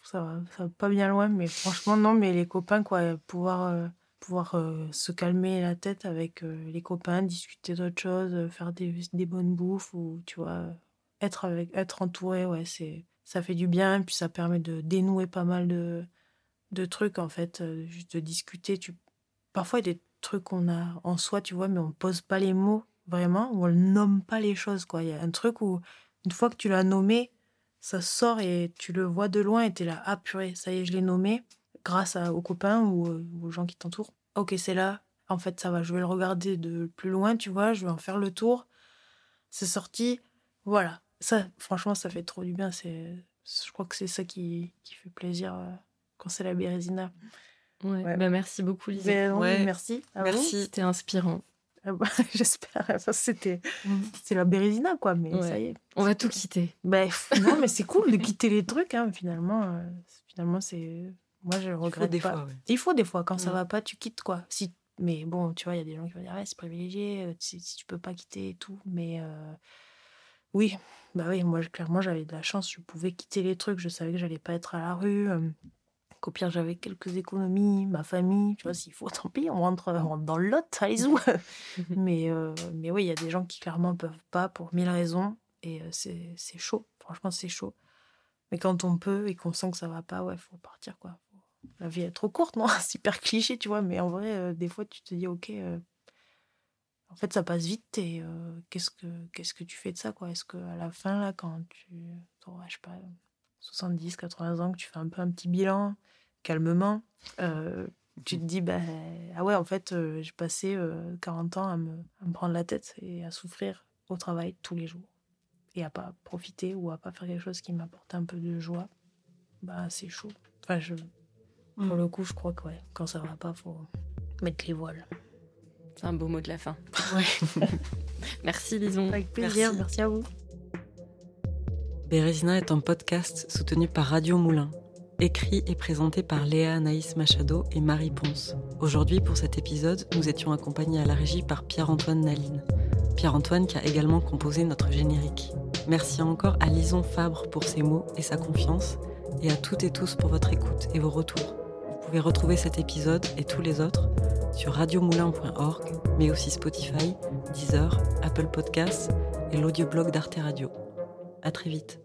Ça va, ça va pas bien loin, mais franchement, non, mais les copains, quoi. Pouvoir, euh, pouvoir euh, se calmer la tête avec euh, les copains, discuter d'autres choses, euh, faire des, des bonnes bouffes, ou tu vois, être, avec, être entouré, ouais, c'est, ça fait du bien, puis ça permet de dénouer pas mal de, de trucs, en fait, euh, juste de discuter. Tu... Parfois, il y a des trucs qu'on a en soi, tu vois, mais on pose pas les mots, vraiment, ou on nomme pas les choses, quoi. Il y a un truc où une fois que tu l'as nommé, ça sort et tu le vois de loin et tu es là, ah purée, ça y est, je l'ai nommé, grâce aux copains ou euh, aux gens qui t'entourent. Ok, c'est là, en fait, ça va, je vais le regarder de plus loin, tu vois, je vais en faire le tour. C'est sorti, voilà. Ça, franchement, ça fait trop du bien, c'est je crois que c'est ça qui, qui fait plaisir euh, quand c'est la Bérésina. Ouais. Ouais. Bah, merci beaucoup, Lisa. Mais non, Ouais. Merci. à vous. Merci. C'était inspirant. Ah bah, J'espère. Ça, c'était c'est la Bérésina, quoi. Mais Ouais. ça y est. On va tout quitter. Bah, pff, non, mais c'est cool de quitter les trucs, hein, finalement. euh, finalement, c'est. Moi, je le Il faut regrette des pas. fois, ouais. Il faut des fois, quand ça Mm. va pas, tu quittes, quoi. Si... Mais bon, tu vois, il y a des gens qui vont dire, ouais, c'est privilégié, euh, si, si tu peux pas quitter et tout. Mais euh, oui, bah oui, moi, clairement, j'avais de la chance, je pouvais quitter les trucs, je savais que j'allais pas être à la rue. euh, qu'au pire, j'avais quelques économies, ma famille, tu vois, s'il faut, tant pis, on rentre, on rentre dans le lot, allez-y. mais, euh, mais oui, il y a des gens qui clairement peuvent pas pour mille raisons, et euh, c'est c'est chaud, franchement, c'est chaud. Mais quand on peut et qu'on sent que ça va pas, ouais, faut partir, quoi. La vie est trop courte, non? C'est hyper cliché, tu vois, mais en vrai, des fois, tu te dis, ok, en fait, ça passe vite, et euh, qu'est-ce que qu'est-ce que tu fais de ça, quoi? Est-ce qu'à la fin, là, quand tu, je sais pas, 70, 80 ans, que tu fais un peu un petit bilan, calmement, euh, tu te dis, bah, ah ouais, en fait, euh, j'ai passé euh, 40 ans à me, à me prendre la tête et à souffrir au travail tous les jours et à pas profiter ou à pas faire quelque chose qui m'apporte un peu de joie, bah c'est chaud. Enfin, je, pour Mm. le coup, je crois que ouais, quand ça va pas, faut mettre les voiles. C'est un beau mot de la fin. Ouais. Merci, Lison. Avec plaisir, Merci. merci à vous. Bérésina est un podcast soutenu par Radio Moulin, écrit et présenté par Léa Anaïs Machado et Marie Ponce. Aujourd'hui, pour cet épisode, nous étions accompagnés à la régie par Pierre-Antoine Naline. Pierre-Antoine qui a également composé notre générique. Merci encore à Lison Fabre pour ses mots et sa confiance, et à toutes et tous pour votre écoute et vos retours. Vous pouvez retrouver cet épisode et tous les autres sur radiomoulin.org, mais aussi Spotify, Deezer, Apple Podcasts et l'audioblog d'Arte Radio. À très vite.